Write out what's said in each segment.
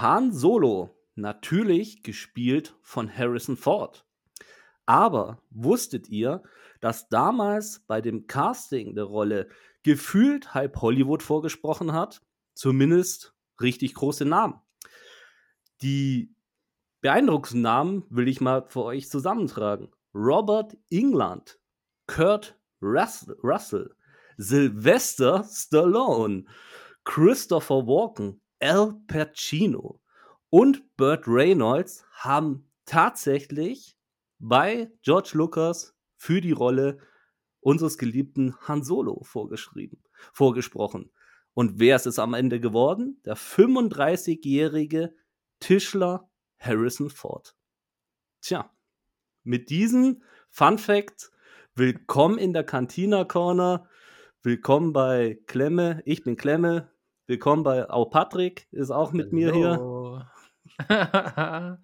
Han Solo, natürlich gespielt von Harrison Ford. Aber wusstet ihr, dass damals bei dem Casting der Rolle gefühlt halb Hollywood vorgesprochen hat? Zumindest richtig große Namen. Die beeindruckendsten Namen will ich mal für euch zusammentragen. Robert England, Kurt Russell, Sylvester Stallone, Christopher Walken, Al Pacino und Burt Reynolds haben tatsächlich bei George Lucas für die Rolle unseres geliebten Han Solo vorgeschrieben, vorgesprochen. Und wer ist es am Ende geworden? Der 35-jährige Tischler Harrison Ford. Tja, mit diesem Fun Fact willkommen in der Cantina Corner. Willkommen bei Klemme. Ich bin Klemme. Willkommen bei Au Patrick, ist auch mit Hallo. mir hier.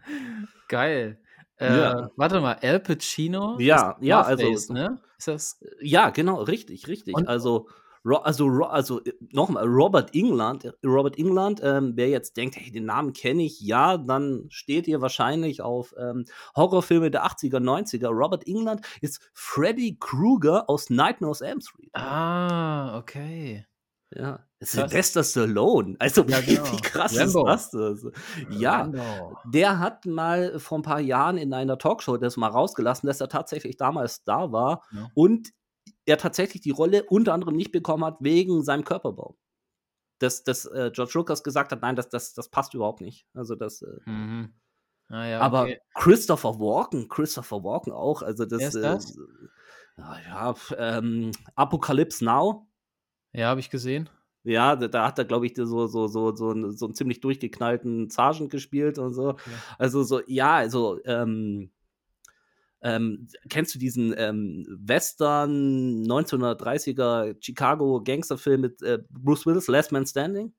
Geil. Äh, ja. Warte mal, Al Pacino? Ja, ja, also. Ne? Ist das? Ja, genau, richtig, richtig. Und, also also, also äh, nochmal, Robert England, Robert England, ähm, wer jetzt denkt, hey, den Namen kenne ich, ja, dann steht ihr wahrscheinlich auf ähm, Horrorfilme der 80er, 90er. Robert England ist Freddy Krueger aus Nightmare on Elm Street. Ah, okay. Ja, Sylvester Stallone. Also, ja, genau. wie, krass Rambo. ist das? Ja, Rambo. der hat mal vor ein paar Jahren in einer Talkshow das mal rausgelassen, dass er tatsächlich damals da war ja. und er tatsächlich die Rolle unter anderem nicht bekommen hat wegen seinem Körperbau. Dass, dass äh, George Lucas gesagt hat, nein, das, das, das passt überhaupt nicht. Also das. Äh, mhm. ah, ja, aber okay. Christopher Walken, Christopher Walken auch, also das. Wer ist das? Äh, ja, ähm, Apocalypse Now. Ja, habe ich gesehen. Ja, da, da hat er, glaube ich, so, so, so, so, so einen ziemlich durchgeknallten Sergeant gespielt und so. Ja. Also so, ja, also ähm, ähm, kennst du diesen ähm, Western 1930er Chicago Gangsterfilm mit äh, Bruce Willis, Last Man Standing?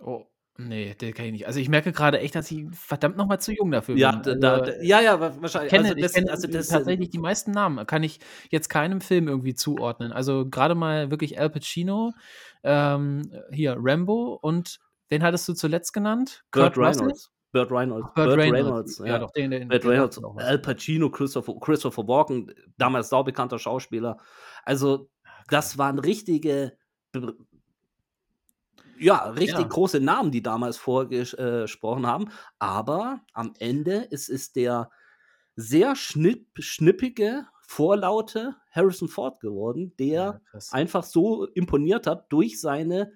Oh, nee, den kenne ich nicht. Also ich merke gerade echt, dass ich verdammt nochmal zu jung dafür ja, bin. Da, also, da, ja, ja, wahrscheinlich. Ich kenne, also das, ich kenne also das, tatsächlich die meisten Namen. Kann ich jetzt keinem Film irgendwie zuordnen. Also gerade mal wirklich Al Pacino, ähm, hier Rambo und wen hattest du zuletzt genannt? Kurt, Kurt Reynolds. Burt Reynolds. Burt, Burt Reynolds, Reynolds, ja. ja doch, den, den, Burt Reynolds, Al Pacino, Christopher, Christopher Walken, damals saubekannter Schauspieler. Also, das waren richtige, ja, richtig ja. große Namen, die damals vorgesprochen äh, haben. Aber am Ende ist es der sehr schnipp, schnippige, vorlaute Harrison Ford geworden, der ja, einfach so imponiert hat durch seine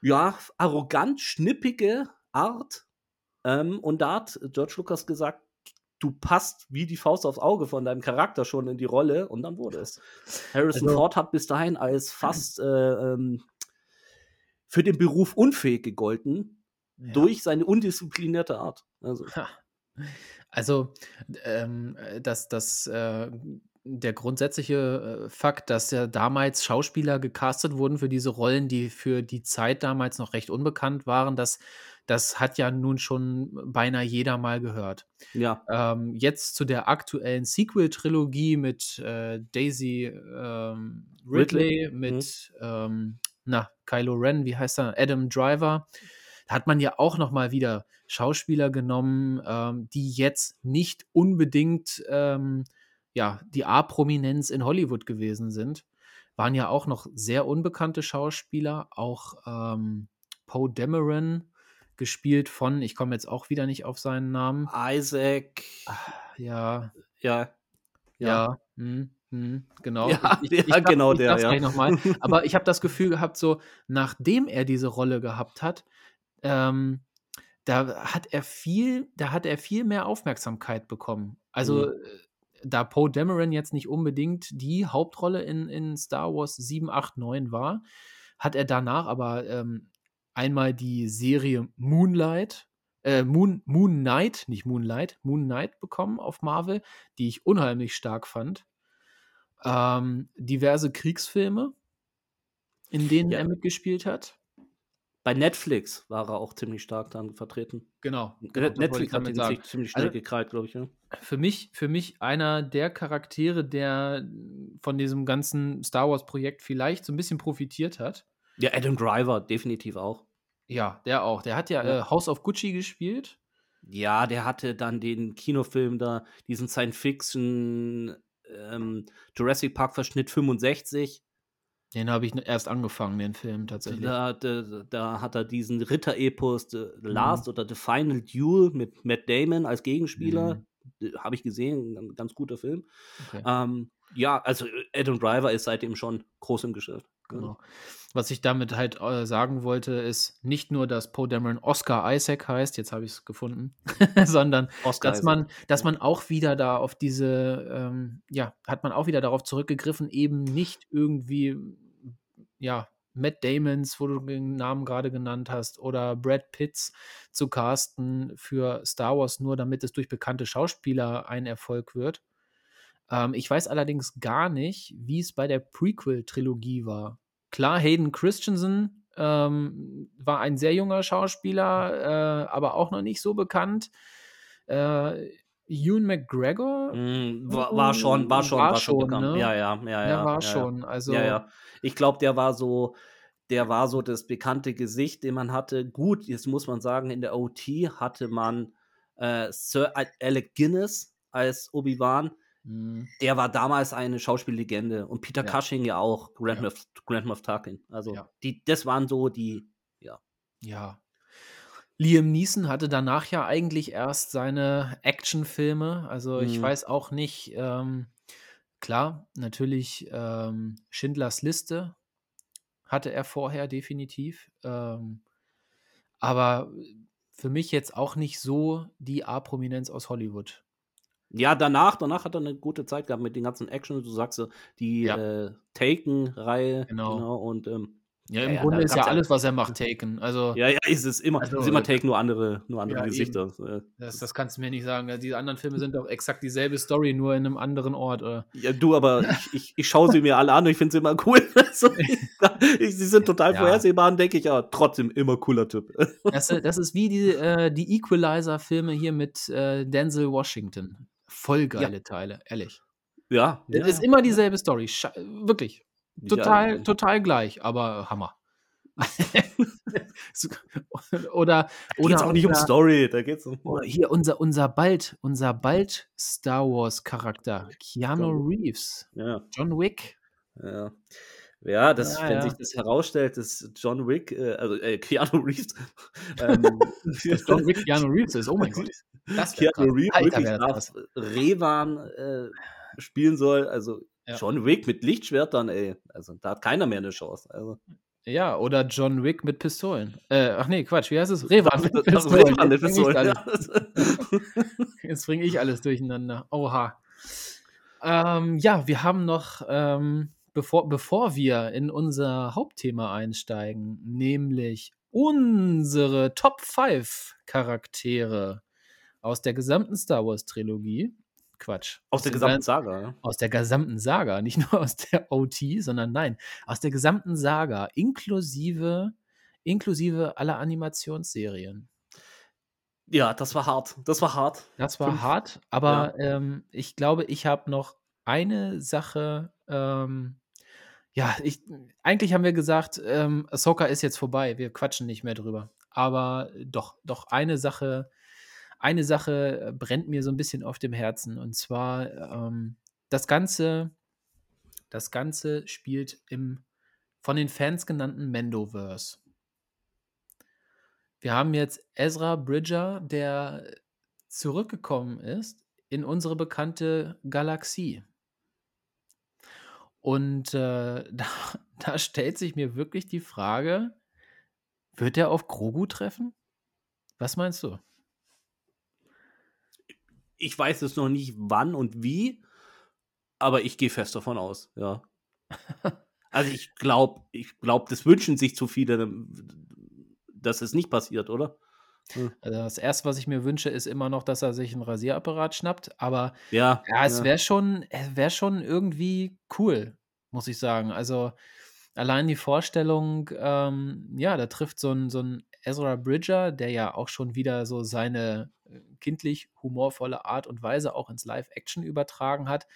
ja, arrogant schnippige Art ähm, und da hat George Lucas gesagt, du passt wie die Faust aufs Auge von deinem Charakter schon in die Rolle und dann wurde es. Harrison also, Ford hat bis dahin als fast äh, ähm, für den Beruf unfähig gegolten ja. durch seine undisziplinierte Art. Also, also ähm, das, das äh, der grundsätzliche äh, Fakt, dass ja damals Schauspieler gecastet wurden für diese Rollen, die für die Zeit damals noch recht unbekannt waren, das, das hat ja nun schon beinahe jeder mal gehört. Ja. Ähm, jetzt zu der aktuellen Sequel-Trilogie mit äh, Daisy ähm, Ridley, Ridley, mit mhm. ähm, na, Kylo Ren, wie heißt er? Adam Driver. Da hat man ja auch noch mal wieder Schauspieler genommen, ähm, die jetzt nicht unbedingt ähm, ja, die A-Prominenz in Hollywood gewesen sind, waren ja auch noch sehr unbekannte Schauspieler, auch ähm, Poe Dameron, gespielt von, ich komme jetzt auch wieder nicht auf seinen Namen. Isaac. Ach, ja. Ja. Ja. ja. Hm, hm, genau. Ja, ich, ich, ja, ich genau der. Ja. Noch mal. Aber ich habe das Gefühl gehabt, so nachdem er diese Rolle gehabt hat, ähm, da hat er viel, da hat er viel mehr Aufmerksamkeit bekommen. Also mhm da Poe Dameron jetzt nicht unbedingt die Hauptrolle in, in Star Wars 7, 8, 9 war, hat er danach aber ähm, einmal die Serie Moonlight, äh, Moon, Moon Knight, nicht Moonlight, Moon Knight bekommen auf Marvel, die ich unheimlich stark fand. Ähm, diverse Kriegsfilme, in denen ja. er mitgespielt hat. Bei Netflix war er auch ziemlich stark dann vertreten. Genau. Netflix hat ihn sagen. ziemlich schnell also, gekrallt, glaube ich. Ja. Für mich, für mich einer der Charaktere, der von diesem ganzen Star Wars-Projekt vielleicht so ein bisschen profitiert hat. Ja, Adam Driver, definitiv auch. Ja, der auch. Der hat ja, Ja. äh, House of Gucci gespielt. Ja, der hatte dann den Kinofilm da, diesen Science-Fiction, ähm, Jurassic Park-Verschnitt 65. Den habe ich erst angefangen, den Film tatsächlich. Da da da hat er diesen Ritter-Epos The Mhm. Last oder The Final Duel mit Matt Damon als Gegenspieler. Mhm. Äh, habe ich gesehen, 'n ganz guter Film. Okay. Ähm, ja, also, äh, Adam Driver ist seitdem schon groß im Geschäft. Genau. Was ich damit halt, äh, sagen wollte, ist nicht nur, dass Poe Dameron Oscar Isaac heißt, jetzt habe ich's gefunden, sondern Oscar dass Isaac. man dass man auch wieder da auf diese, ähm ja, hat man auch wieder darauf zurückgegriffen, eben nicht irgendwie, ja, Matt Damons, wo du den Namen grade genannt hast, oder Brad Pitts zu casten für Star Wars, nur damit es durch bekannte Schauspieler ein Erfolg wird. Ähm, ich weiß allerdings gar nicht, wie's bei der Prequel-Trilogie war. Klar, Hayden Christensen, ähm, war ein sehr junger Schauspieler, äh, aber auch noch nicht so bekannt. Äh, Ewan McGregor Hm, war war schon war schon war war schon bekannt. ne? Ja, ja, ja, Der ja, war ja, schon, also Ja, ja. Ich glaube, der war so der war so das bekannte Gesicht, den man hatte. Gut, jetzt muss man sagen, in der OT hatte man, äh, Sir Alec Guinness als Obi-Wan. Mhm. Der war damals eine Schauspiellegende und Peter Ja. Cushing ja auch, Grand Ja. Moff Grand Moff Tarkin. Also, Ja. die das waren so die ja. Ja. Liam Neeson hatte danach ja eigentlich erst seine Actionfilme. Also, ich Mhm. weiß auch nicht, ähm klar, natürlich, ähm, Schindlers Liste hatte er vorher definitiv, ähm, aber für mich jetzt auch nicht so die A-Prominenz aus Hollywood. Ja, danach danach hat er 'ne gute Zeit gehabt mit den ganzen Action du sagst die, Ja. äh, Taken-Reihe, Genau. genau, und, ähm Ja, im ja, Grunde ist ja alles, was er macht, Taken. Also Ja, ja, ist es immer also, ist immer äh Taken, nur andere nur andere Ja, Gesichter. Äh, Das das kannst du mir nicht sagen. Die anderen Filme sind doch exakt dieselbe Story, nur in 'nem anderen Ort, oder? Ja, du, aber ich ich ich schaue sie mir alle an und ich finde sie immer cool. Sie sind total vorhersehbar und denke ich: „Ja, trotzdem immer cooler Typ.“ Das i das ist wie die, äh die Equalizer-Filme hier mit, äh, Denzel Washington. Voll Ja. geile Teile, ehrlich. Ja, Es ja, ist ja. immer dieselbe Story, schei wirklich. Ja, Total total gleich, aber Hammer. Oder geht's oder auch nicht um Story, da geht's um oder hier unser unser bald unser bald Star Wars-Charakter, Keanu John Reeves. Ja. John Wick. Ja. Ja, das Ja, wenn ja. sich das herausstellt, dass John Wick, äh also, äh, Keanu Reeves, ähm John Wick Keanu Reeves ist, oh mein Gott. Das Keanu. Reeves Alter, wirklich nach. Revan, äh, spielen soll. Also, Ja. John Wick mit Lichtschwertern, ey, also, da hat keiner mehr 'ne Chance, also. Ja, oder John Wick mit Pistolen. Äh, ach ne, Quatsch, wie heißt es? Revan mit Pistolen. Revan mit Jetzt bringe Pistolen, jetzt bringe ich alles durcheinander. Oha. Ähm, ja, wir haben noch, ähm, bevor bevor wir in unser Hauptthema einsteigen, nämlich unsere Top 5 Charaktere aus der gesamten Star-Wars-Trilogie Quatsch, Aus der dem gesamten gan Saga, ja. aus der gesamten Saga, nicht nur aus der OT, sondern nein, aus der gesamten Saga, inklusive inklusive aller Animationsserien. Ja, das war hart. Das war hart. Das war 5 hart, ja. aber, ähm, ich glaube, ich habe noch eine Sache, ähm ja, ich eigentlich haben wir gesagt, ähm, Ahsoka ist jetzt vorbei, wir quatschen nicht mehr drüber. Aber doch, doch eine Sache eine Sache, äh, brennt mir so 'n bisschen auf dem Herzen und zwar, ähm, das Ganze das Ganze spielt im von den Fans genannten Mandoverse. Wir haben jetzt Ezra Bridger, der zurückgekommen ist in unsere bekannte Galaxie. Und, äh, da da stellt sich mir wirklich die Frage: Wird er auf Grogu treffen? Was meinst du? Ich weiß jetzt noch nicht, wann und wie, aber ich gehe fest davon aus, ja. Also, ich glaube ich glaube, das wünschen sich zu viele, dass es nicht passiert, oder? Hm. Also, das 1., was ich mir wünsche, ist immer noch, dass er sich 'n Rasierapparat schnappt, aber Ja, ja, es ja. wäre schon wäre schon irgendwie cool, muss ich sagen. Also, allein die Vorstellung, ähm, ja, da trifft so 'n so 'n Ezra Bridger, der ja auch schon wieder so seine, äh, kindlich humorvolle Art und Weise auch ins Live-Action übertragen hat,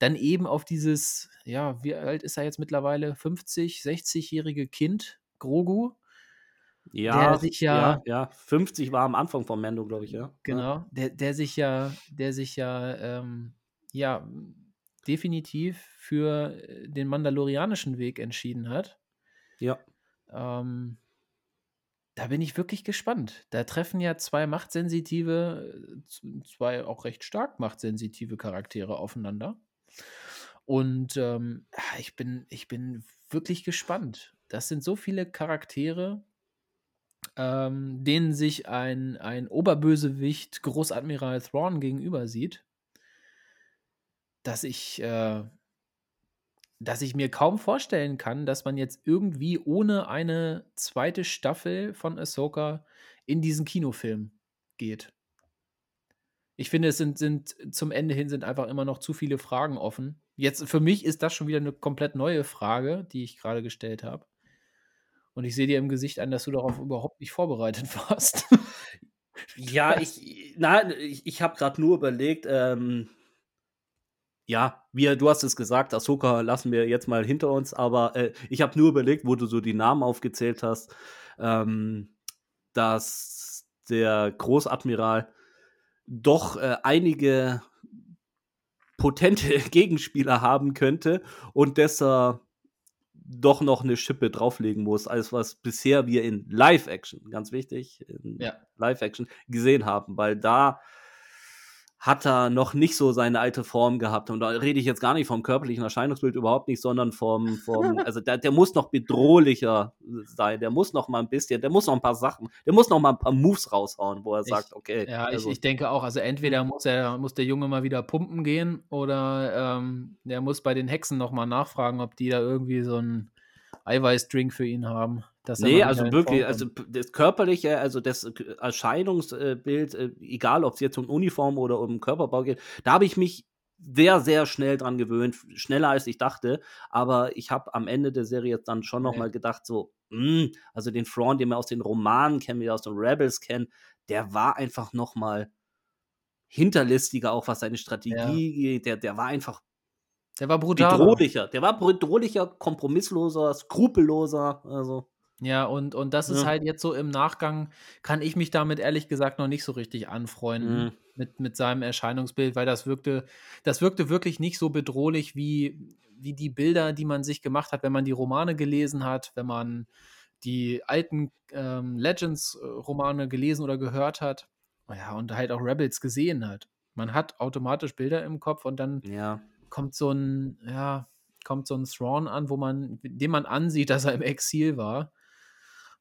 dann eben auf dieses ja, wie alt ist er jetzt mittlerweile? 50, 60-jährige Kind, Grogu. Ja, der sich ja, ja, ja. 50 war am Anfang von Mando, glaube ich, ja. genau, der, der sich ja, der sich ja, ähm, ja, definitiv für äh, den mandalorianischen Weg entschieden hat. Ja. Ähm, da bin ich wirklich gespannt. Da treffen ja zwei machtsensitive, äh, zwei auch recht stark machtsensitive Charaktere aufeinander. Und ähm, ich, bin, ich bin wirklich gespannt. Das sind so viele Charaktere, ähm, denen sich ein, ein Oberbösewicht Großadmiral Thrawn gegenüber sieht, dass ich, äh, dass ich mir kaum vorstellen kann, dass man jetzt irgendwie ohne eine zweite Staffel von Ahsoka in diesen Kinofilm geht. Ich finde, es sind, sind zum Ende hin sind einfach immer noch zu viele Fragen offen. Jetzt für mich ist das schon wieder eine komplett neue Frage, die ich gerade gestellt habe. Und ich sehe dir im Gesicht an, dass du darauf überhaupt nicht vorbereitet warst. Ja, ich, na, ich, ich habe gerade nur überlegt, ähm, ja, wie du hast es gesagt, Ahsoka lassen wir jetzt mal hinter uns, aber äh, ich habe nur überlegt, wo du so die Namen aufgezählt hast, ähm, dass der Großadmiral doch äh, einige potente Gegenspieler haben könnte und deshalb doch noch eine Schippe drauflegen muss, als was bisher wir in Live-Action, ganz wichtig, in Ja. Live-Action gesehen haben, weil da hat er noch nicht so seine alte Form gehabt. Und da rede ich jetzt gar nicht vom körperlichen Erscheinungsbild überhaupt nicht, sondern vom, vom also der, der muss noch bedrohlicher sein. Der muss noch mal ein bisschen, der muss noch ein paar Sachen, der muss noch mal ein paar Moves raushauen, wo er Ich- sagt, okay. Ja, also, ich, ich denke auch. Also entweder muss er, muss der Junge mal wieder pumpen gehen oder ähm, der muss bei den Hexen nochmal nachfragen, ob die da irgendwie so einen Eiweißdrink für ihn haben. dass Nee, also wirklich, also das körperliche, also das Erscheinungsbild, äh, egal ob es jetzt um Uniform oder um Körperbau geht, da habe ich mich sehr, sehr schnell dran gewöhnt, schneller als ich dachte. Aber ich habe am Ende der Serie jetzt dann schon noch Nee. mal gedacht, so, mh, also den Thrawn, den wir aus den Romanen kennen, wie wir aus den Rebels kennen, der war einfach noch mal hinterlistiger, auch was seine Strategie geht. Der, der war einfach Der war brutal. bedrohlicher. Der war bedrohlicher, kompromissloser, skrupelloser. Also, Ja, und, und das ist Ja. halt jetzt so im Nachgang, kann ich mich damit ehrlich gesagt noch nicht so richtig anfreunden Mhm. mit, mit seinem Erscheinungsbild, weil das wirkte, das wirkte wirklich nicht so bedrohlich wie, wie die Bilder, die man sich gemacht hat, wenn man die Romane gelesen hat, wenn man die alten ähm, Legends-Romane gelesen oder gehört hat. Ja, und halt auch Rebels gesehen hat. Man hat automatisch Bilder im Kopf und dann ja. Kommt so ein, ja, kommt so ein Thrawn an, wo man, dem man ansieht, dass er im Exil war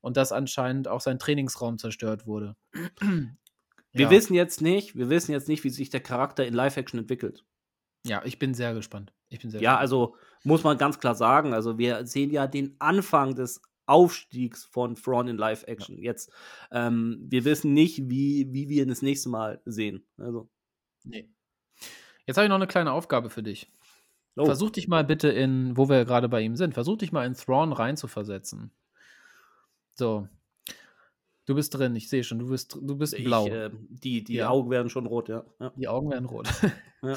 und dass anscheinend auch sein Trainingsraum zerstört wurde. Wir ja. wissen jetzt nicht, wir wissen jetzt nicht, wie sich der Charakter in Live-Action entwickelt. Ja, ich bin sehr gespannt. Ich bin sehr Ja, gespannt. also muss man ganz klar sagen, also wir sehen ja den Anfang des Aufstiegs von Thrawn in Live-Action. Jetzt, ähm, wir wissen nicht, wie, wie wir ihn das nächste Mal sehen. Also, Nee. Jetzt habe ich noch eine kleine Aufgabe für dich. oh, Versuch dich mal bitte in, wo wir gerade bei ihm sind, versuch dich mal in Thrawn reinzuversetzen. So. Du bist drin, ich sehe schon, du bist, du bist ich, blau. äh, die die Ja. Augen werden schon rot, ja. ja. Die Augen werden rot. ja.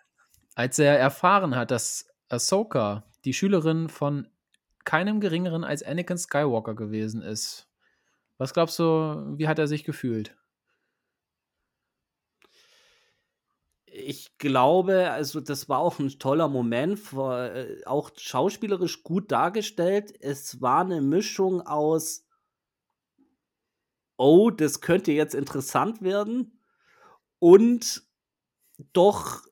Als er erfahren hat, dass Ahsoka die Schülerin von keinem geringeren als Anakin Skywalker gewesen ist, was glaubst du, wie hat er sich gefühlt? Ich glaube, also das war auch ein toller Moment, äh, auch schauspielerisch gut dargestellt. Es war eine Mischung aus, oh, das könnte jetzt interessant werden und doch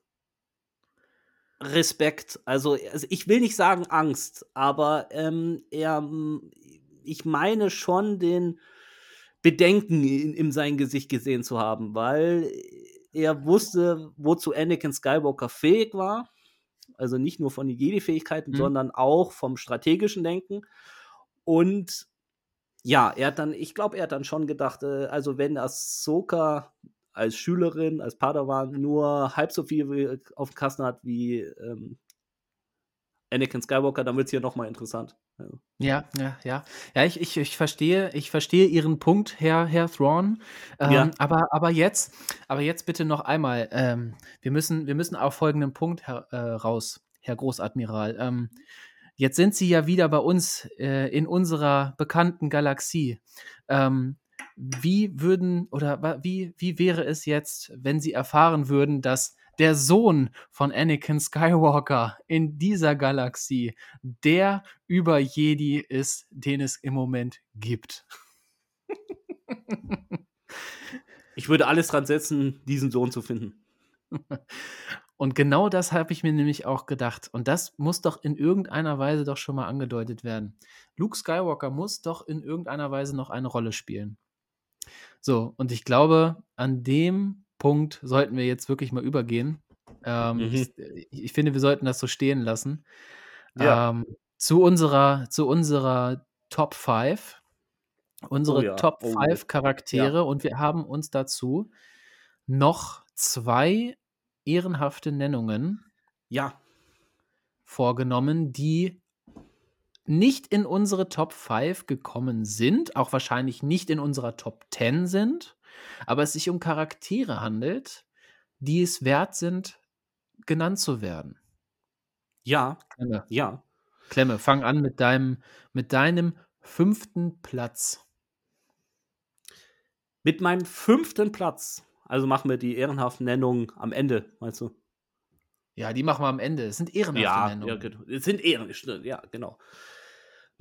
Respekt. Also, also ich will nicht sagen Angst, aber ähm, er, ich meine schon den Bedenken in, in sein Gesicht gesehen zu haben, weil er wusste, wozu Anakin Skywalker fähig war. Also nicht nur von den Jedi-Fähigkeiten, Mhm. sondern auch vom strategischen Denken. Und ja, er hat dann, ich glaube, er hat dann schon gedacht, äh, also wenn Ahsoka als Schülerin, als Padawan nur halb so viel auf dem Kasten hat wie ähm, Anakin Skywalker, dann wird es hier nochmal interessant. Also, Ja, ja, ja. Ja, ich, ich, ich verstehe, ich verstehe Ihren Punkt, Herr, Herr Thrawn. Ähm, Ja. aber, aber jetzt, aber jetzt bitte noch einmal. Ähm, wir müssen, wir müssen auf folgenden Punkt her, äh, raus, Herr Großadmiral. Ähm, jetzt sind sie ja wieder bei uns äh, in unserer bekannten Galaxie. Ähm, wie würden oder wie, wie wäre es jetzt, wenn sie erfahren würden, dass der Sohn von Anakin Skywalker in dieser Galaxie der Über-Jedi ist, den es im Moment gibt? Ich würde alles dran setzen, diesen Sohn zu finden. Und genau das habe ich mir nämlich auch gedacht. Und das muss doch in irgendeiner Weise doch schon mal angedeutet werden. Luke Skywalker muss doch in irgendeiner Weise noch eine Rolle spielen. So, und ich glaube, an dem Punkt sollten wir jetzt wirklich mal übergehen. Ähm, mhm. ich, ich, finde, wir sollten das so stehen lassen. Ja. Ähm, zu unserer, zu unserer Top 5 unsere oh ja. Top 5 oh. Charaktere ja. und wir haben uns dazu noch zwei ehrenhafte Nennungen ja. vorgenommen, die nicht in unsere Top 5 gekommen sind, auch wahrscheinlich nicht in unserer Top 10 sind, aber es sich um Charaktere handelt, die es wert sind, genannt zu werden. Ja, Klemme. ja. Klemme, fang an mit deinem, mit deinem fünften Platz. Mit meinem fünften Platz, also machen wir die ehrenhaften Nennungen am Ende, meinst du? Ja, die machen wir am Ende. Es sind ehrenhafte ja, Nennungen. Ja, genau. Es sind ehrenhafte, ja, genau.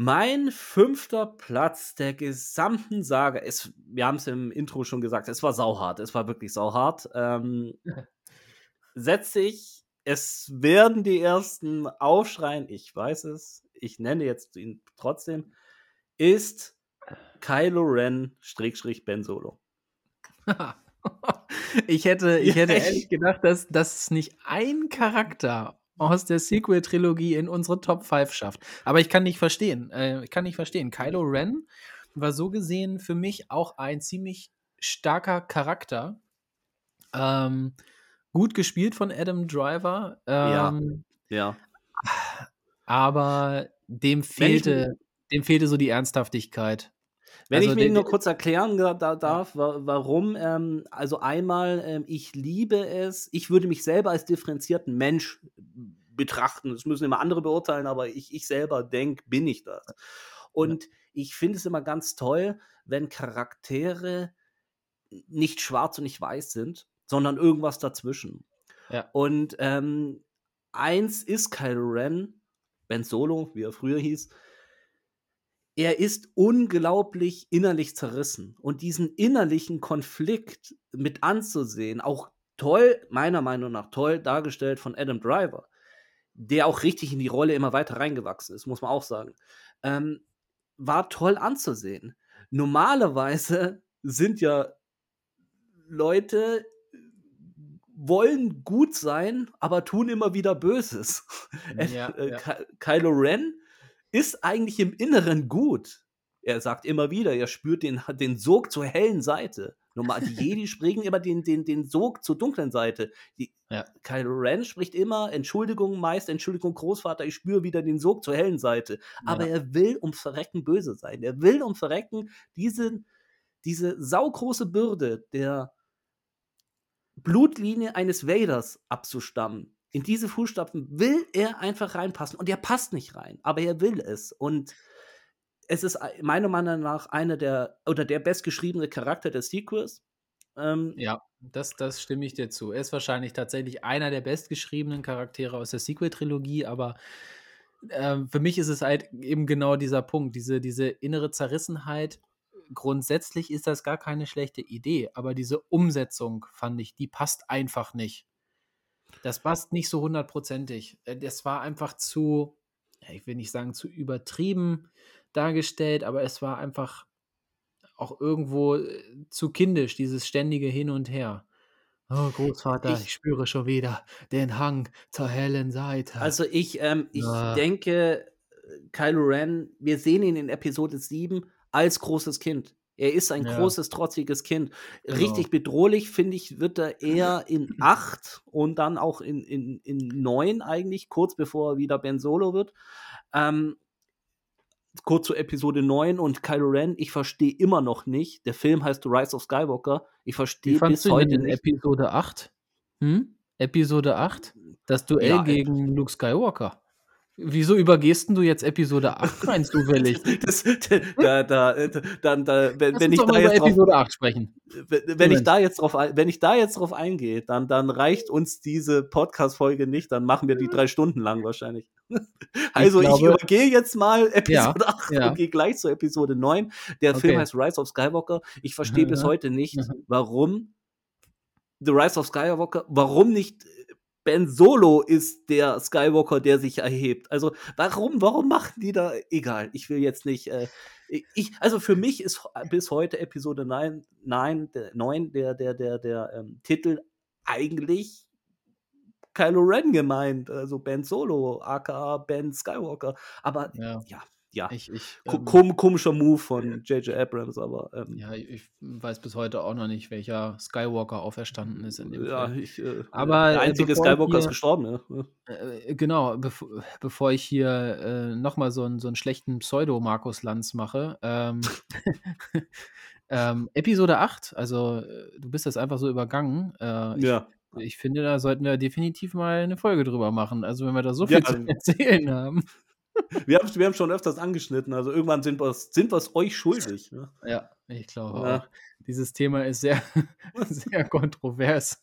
Mein fünfter Platz der gesamten Sage, es, wir haben es im Intro schon gesagt, es war sauhart, es war wirklich sauhart. Ähm, setze ich, es werden die ersten aufschreien, ich weiß es, ich nenne jetzt ihn trotzdem, ist Kylo Ren Strickstrich Ben Solo. ich hätte, ich hätte ehrlich gedacht, dass das nicht ein Charakter aus der Sequel-Trilogie in unsere Top 5 schafft. Aber ich kann nicht verstehen. Äh, ich kann nicht verstehen. Kylo Ren war so gesehen für mich auch ein ziemlich starker Charakter. Ähm, gut gespielt von Adam Driver. Ähm, ja. ja. Aber dem fehlte, dem fehlte so die Ernsthaftigkeit. Wenn also ich mir nur kurz erklären darf, warum, ähm, also einmal, ähm, ich liebe es, ich würde mich selber als differenzierten Mensch betrachten. Das müssen immer andere beurteilen, aber ich, ich selber denke, bin ich das. Und ja. ich finde es immer ganz toll, wenn Charaktere nicht schwarz und nicht weiß sind, sondern irgendwas dazwischen. Ja. Und ähm, eins ist Kylo Ren, Ben Solo, wie er früher hieß, er ist unglaublich innerlich zerrissen. Und diesen innerlichen Konflikt mit anzusehen, auch toll, meiner Meinung nach toll dargestellt von Adam Driver, der auch richtig in die Rolle immer weiter reingewachsen ist, muss man auch sagen, ähm, war toll anzusehen. Normalerweise sind ja Leute, wollen gut sein, aber tun immer wieder Böses. Ja, äh, ja. Kylo Ren ist eigentlich im Inneren gut. Er sagt immer wieder, er spürt den, den Sog zur hellen Seite. Normal, die Jedi springen immer den, den, den Sog zur dunklen Seite. Die, ja. Kylo Ren spricht immer, Entschuldigung Meister, Entschuldigung Großvater, ich spüre wieder den Sog zur hellen Seite. Aber ja. er will um Verrecken böse sein. Er will um Verrecken diese, diese saugroße Bürde der Blutlinie eines Vaders abzustammen in diese Fußstapfen will er einfach reinpassen. Und er passt nicht rein, aber er will es. Und es ist meiner Meinung nach einer der oder der bestgeschriebene Charakter des Sequels. Ähm, ja, das, das stimme ich dir zu. Er ist wahrscheinlich tatsächlich einer der bestgeschriebenen Charaktere aus der Sequel-Trilogie, aber äh, für mich ist es halt eben genau dieser Punkt, diese, diese innere Zerrissenheit. Grundsätzlich ist das gar keine schlechte Idee, aber diese Umsetzung, fand ich, die passt einfach nicht. Das passt nicht so hundertprozentig. Äh, das war einfach zu, ich will nicht sagen zu übertrieben dargestellt, aber es war einfach auch irgendwo äh, zu kindisch, dieses ständige Hin und Her. Oh, Großvater, ich, ich, spüre schon wieder den Hang zur hellen Seite. Also ich, ähm, ich ja. denke, Kylo Ren, wir sehen ihn in Episode 7 als großes Kind. Er ist ein ja. großes, trotziges Kind. Genau. Richtig bedrohlich, finde ich, wird er eher in 8 und dann auch in, in, in 9 eigentlich, kurz bevor er wieder Ben Solo wird. Ähm, kurz zu Episode 9 und Kylo Ren, ich verstehe immer noch nicht. Der Film heißt The Rise of Skywalker. Ich verstehe bis heute nicht. Episode 8? Hm? Episode 8? Das Duell ja, gegen Luke Skywalker. Wieso übergehst du jetzt Episode 8 rein zufällig? Das, da, da, dann, da, wenn, Lass wenn ich da jetzt drauf, Episode 8 sprechen. wenn, wenn ich da jetzt drauf, wenn ich da jetzt drauf eingehe, dann, dann reicht uns diese Podcast-Folge nicht, dann machen wir die drei Stunden lang wahrscheinlich. Also ich, glaube- übergehe jetzt mal Episode 8 ja. und gehe gleich zu Episode 9. Der Okay. Film heißt Rise of Skywalker. Ich verstehe bis Mhm. heute nicht, Mhm. warum The Rise of Skywalker, warum nicht Ben Solo ist der Skywalker, der sich erhebt. Also warum, warum machen die da? Egal, ich will jetzt nicht. Äh, ich, also für mich ist bis heute Episode 9, 9, der, 9 der, der, der, der ähm, Titel eigentlich Kylo Ren gemeint, also Ben Solo, aka Ben Skywalker. Aber Ja. ja, ja, Ich, ich, ähm, kom komischer Move von J.J. Abrams, aber ähm, ja, ich weiß bis heute auch noch nicht, welcher Skywalker auferstanden ist in dem ja, Film. ich, äh, Aber, der äh, einzige Skywalker ist wir- gestorben, ja. Äh, genau, bev bevor ich hier äh, nochmal so, einen- so einen schlechten Pseudo-Markus Lanz mache. Ähm, ähm, Episode 8, also äh, du bist das einfach so übergangen. Äh, ich, Ja. ich finde, da sollten wir definitiv mal eine Folge drüber machen. Also wenn wir da so Ja, viel zu erzählen haben. Wir haben wir haben schon öfters angeschnitten, also irgendwann sind wir sind wir's euch schuldig. Ne? Ja, ich glaube Ja. auch. Dieses Thema ist sehr, sehr kontrovers.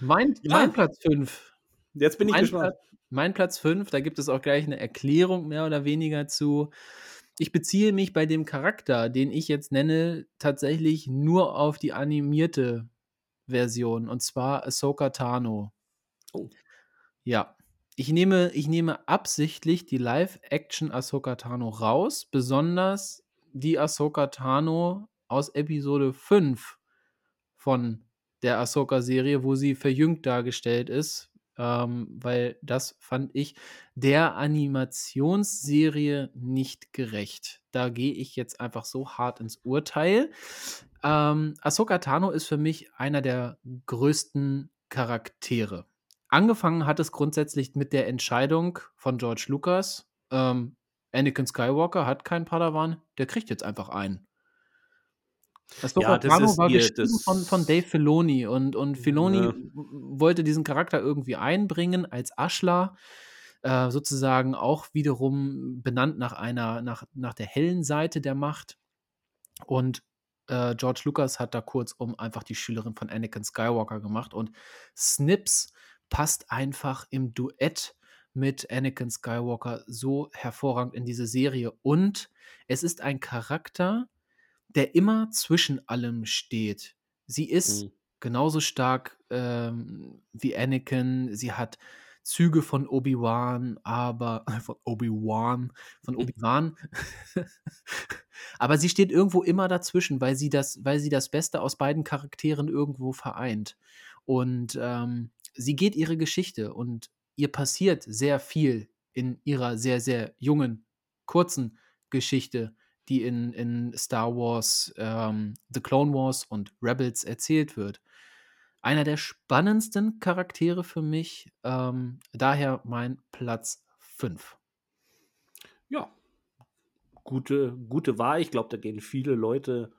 mein, Ja. mein Platz 5 Jetzt bin ich mein, gespannt. Platz, mein Platz 5, da gibt es auch gleich eine Erklärung mehr oder weniger zu. Ich beziehe mich bei dem Charakter, den ich jetzt nenne, tatsächlich nur auf die animierte Version und zwar Ahsoka Tano. Oh. Ja. Ich nehme, ich nehme absichtlich die Live-Action Ahsoka Tano raus, besonders die Ahsoka Tano aus Episode 5 von der Ahsoka-Serie, wo sie verjüngt dargestellt ist, ähm, weil das fand ich der Animationsserie nicht gerecht. Da gehe ich jetzt einfach so hart ins Urteil. Ähm, Ahsoka Tano ist für mich einer der größten Charaktere. Angefangen hat es grundsätzlich mit der Entscheidung von George Lucas. Ähm, Anakin Skywalker hat keinen Padawan, der kriegt jetzt einfach einen. Ahsoka Ja, das ist war ihr- das- von, von Dave Filoni und, und Filoni Ja. wollte diesen Charakter irgendwie einbringen als Aschler, äh, sozusagen auch wiederum benannt nach einer, nach, nach der hellen Seite der Macht. Und äh, George Lucas hat da kurzum einfach die Schülerin von Anakin Skywalker gemacht und Snips passt einfach im Duett mit Anakin Skywalker so hervorragend in diese Serie und es ist ein Charakter, der immer zwischen allem steht. Sie ist Mhm. genauso stark ähm, wie Anakin. Sie hat Züge von Obi-Wan, aber von Obi-Wan, von Obi-Wan. aber sie steht irgendwo immer dazwischen, weil sie das, weil sie das Beste aus beiden Charakteren irgendwo vereint. Und ähm, sie geht ihre Geschichte und ihr passiert sehr viel in ihrer sehr, sehr jungen, kurzen Geschichte, die in, in Star Wars, ähm, The Clone Wars und Rebels erzählt wird. Einer der spannendsten Charaktere für mich, ähm, daher mein Platz 5. Ja. Gute, gute Wahl. Ich glaube, da gehen viele Leute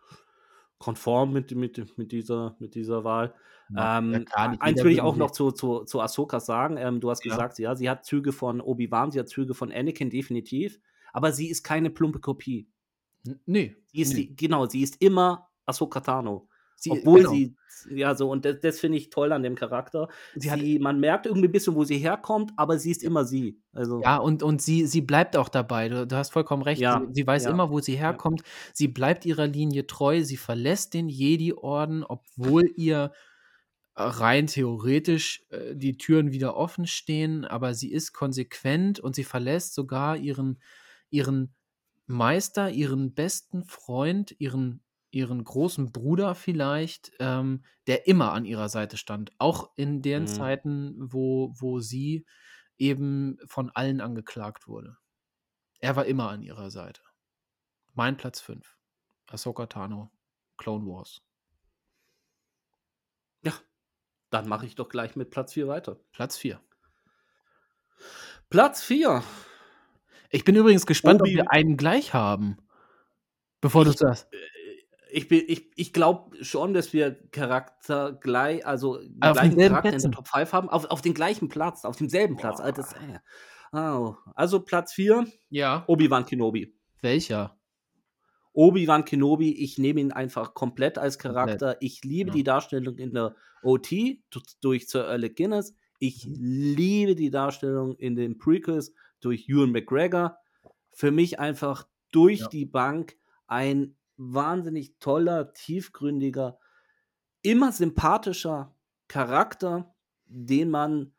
konform mit, mit, mit, dieser, mit dieser Wahl. Ja, ähm, ja eins will ich auch noch zu, zu, zu Ahsoka sagen. Ähm, du hast Ja. gesagt, ja, sie hat Züge von Obi-Wan, sie hat Züge von Anakin, definitiv. Aber sie ist keine plumpe Kopie. Nee. Sie ist, nee. die, genau, sie ist immer Ahsoka Tano. Sie, Obwohl genau. sie, ja, so, und das, das finde ich toll an dem Charakter. Sie hat- sie, man merkt irgendwie ein bisschen, wo sie herkommt, aber sie ist immer sie. Also, Ja, und, und sie, sie bleibt auch dabei. Du, du hast vollkommen recht. Ja, sie, sie weiß ja, immer, wo sie herkommt. Sie bleibt ihrer Linie treu. Sie verlässt den Jedi-Orden, obwohl ihr äh, rein theoretisch äh, die Türen wieder offen stehen. Aber sie ist konsequent und sie verlässt sogar ihren, ihren Meister, ihren besten Freund, ihren, ihren großen Bruder vielleicht, ähm, der immer an ihrer Seite stand. Auch in den Mhm. Zeiten, wo, wo sie eben von allen angeklagt wurde. Er war immer an ihrer Seite. Mein Platz 5. Ahsoka Tano, Clone Wars. ja, dann mache ich doch gleich mit Platz 4 weiter. Platz 4. Platz 4. Ich bin übrigens gespannt, Obi- ob wir einen gleich haben. Bevor du Ich- sagst. ich, ich, glaube schon, dass wir Charakter gleich, also den Auf gleichen Charakter in der Plätzen. Top 5 haben, auf, auf den gleichen Platz, auf demselben Platz. Boah. Also, das, äh, oh. also Platz 4, Ja. Obi-Wan Kenobi. Welcher? Obi-Wan Kenobi, ich nehme ihn einfach komplett als Charakter. Ich liebe Ja. die Darstellung in der OT du- durch Sir Alec Guinness. Ich Mhm. liebe die Darstellung in den Prequels durch Ewan McGregor. Für mich einfach durch Ja. die Bank ein wahnsinnig toller, tiefgründiger, immer sympathischer Charakter, den man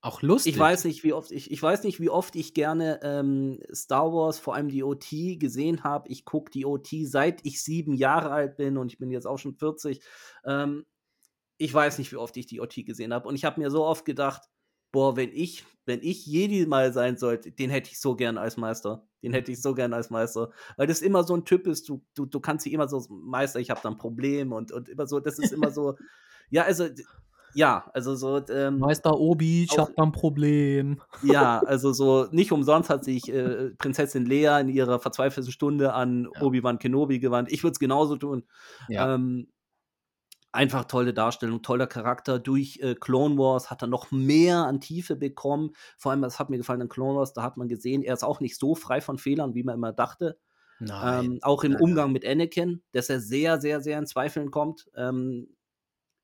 Auch lustig. ich weiß nicht, wie oft ich, ich weiß nicht, wie oft ich gerne ähm, Star Wars, vor allem die OT, gesehen habe. Ich gucke die OT seit ich sieben Jahre alt bin und ich bin jetzt auch schon 40. Ähm, ich weiß nicht, wie oft ich die OT gesehen habe. Und ich habe mir so oft gedacht, boah, wenn ich, wenn ich Jedi mal sein sollte, den hätte ich so gern als Meister. Den hätte ich so gern als Meister. Weil das immer so ein Typ ist, du, du, du kannst sie immer so, Meister, ich habe da ein Problem und, und immer so, das ist immer so, ja, also, ja, also so, ähm, Meister Obi, ich Auch- hab da ein Problem. ja, also so nicht umsonst hat sich äh, Prinzessin Lea in ihrer verzweifelten Stunde an Ja. Obi-Wan Kenobi gewandt. Ich würde es genauso tun. Ja. Ähm, einfach tolle Darstellung, toller Charakter. Durch äh, Clone Wars hat er noch mehr an Tiefe bekommen. Vor allem, das hat mir gefallen an Clone Wars, da hat man gesehen, er ist auch nicht so frei von Fehlern, wie man immer dachte. Ähm, auch im Umgang mit Anakin, dass er sehr, sehr, sehr in Zweifeln kommt. Ähm,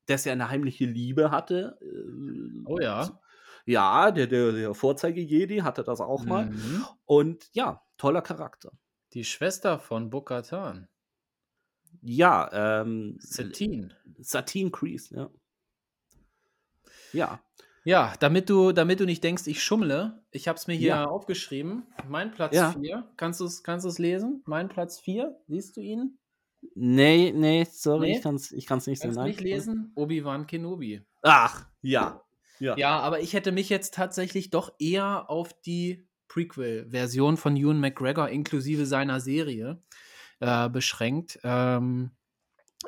dass er eine heimliche Liebe hatte. Äh, oh ja. ja, der, der, der Vorzeige-Jedi hatte das auch mal. Mhm. Und ja, toller Charakter. Die Schwester von Bo-Katan. Ja, ähm, Satine. Satine Kreese, ja. Ja, Ja, damit du, damit du nicht denkst, ich schummle, ich habe es mir hier Ja. aufgeschrieben. Mein Platz Ja. 4. Kannst du es kannst lesen? Mein Platz 4. Siehst du ihn? nee, nee, sorry, Nee? ich kann es ich kann's nicht sehen. Kannst du nein. nicht lesen? Obi-Wan Kenobi. Ach, ja. Ja. Ja, aber ich hätte mich jetzt tatsächlich doch eher auf die Prequel-Version von Ewan McGregor inklusive seiner Serie äh, beschränkt. Ähm,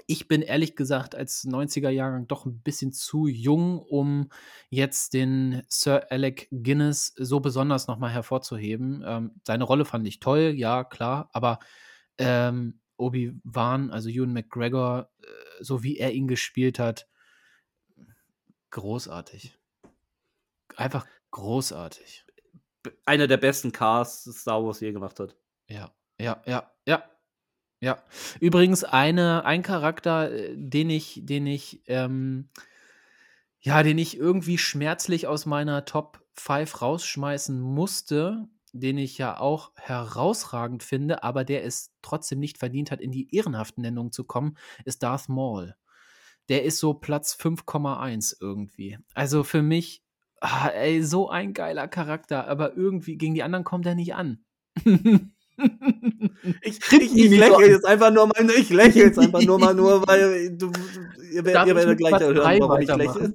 ich bin ehrlich gesagt als 90er-Jahrgang doch ein bisschen zu jung, um jetzt den Sir Alec Guinness so besonders nochmal hervorzuheben. Ähm, seine Rolle fand ich toll, ja, klar, aber ähm, Obi-Wan, also Ewan McGregor, äh, so wie er ihn gespielt hat, großartig. Einfach großartig. Einer der besten Casts die Star Wars je gemacht hat. Ja, ja, ja, ja. Ja. Übrigens eine, ein Charakter, äh, den ich, den ich, ähm, ja, den ich irgendwie schmerzlich aus meiner Top 5 rausschmeißen musste, den ich ja auch herausragend finde, aber der es trotzdem nicht verdient hat, in die ehrenhaften Nennungen zu kommen, ist Darth Maul. Der ist so Platz 5,1 irgendwie. Also für mich, ah, ey, so ein geiler Charakter, aber irgendwie gegen die anderen kommt er nicht an. Ich, ich, ich lächle jetzt einfach nur mal, ich lächle jetzt einfach nur mal nur, weil du, ihr, Darf ihr werdet gleich hören, warum ich lächle.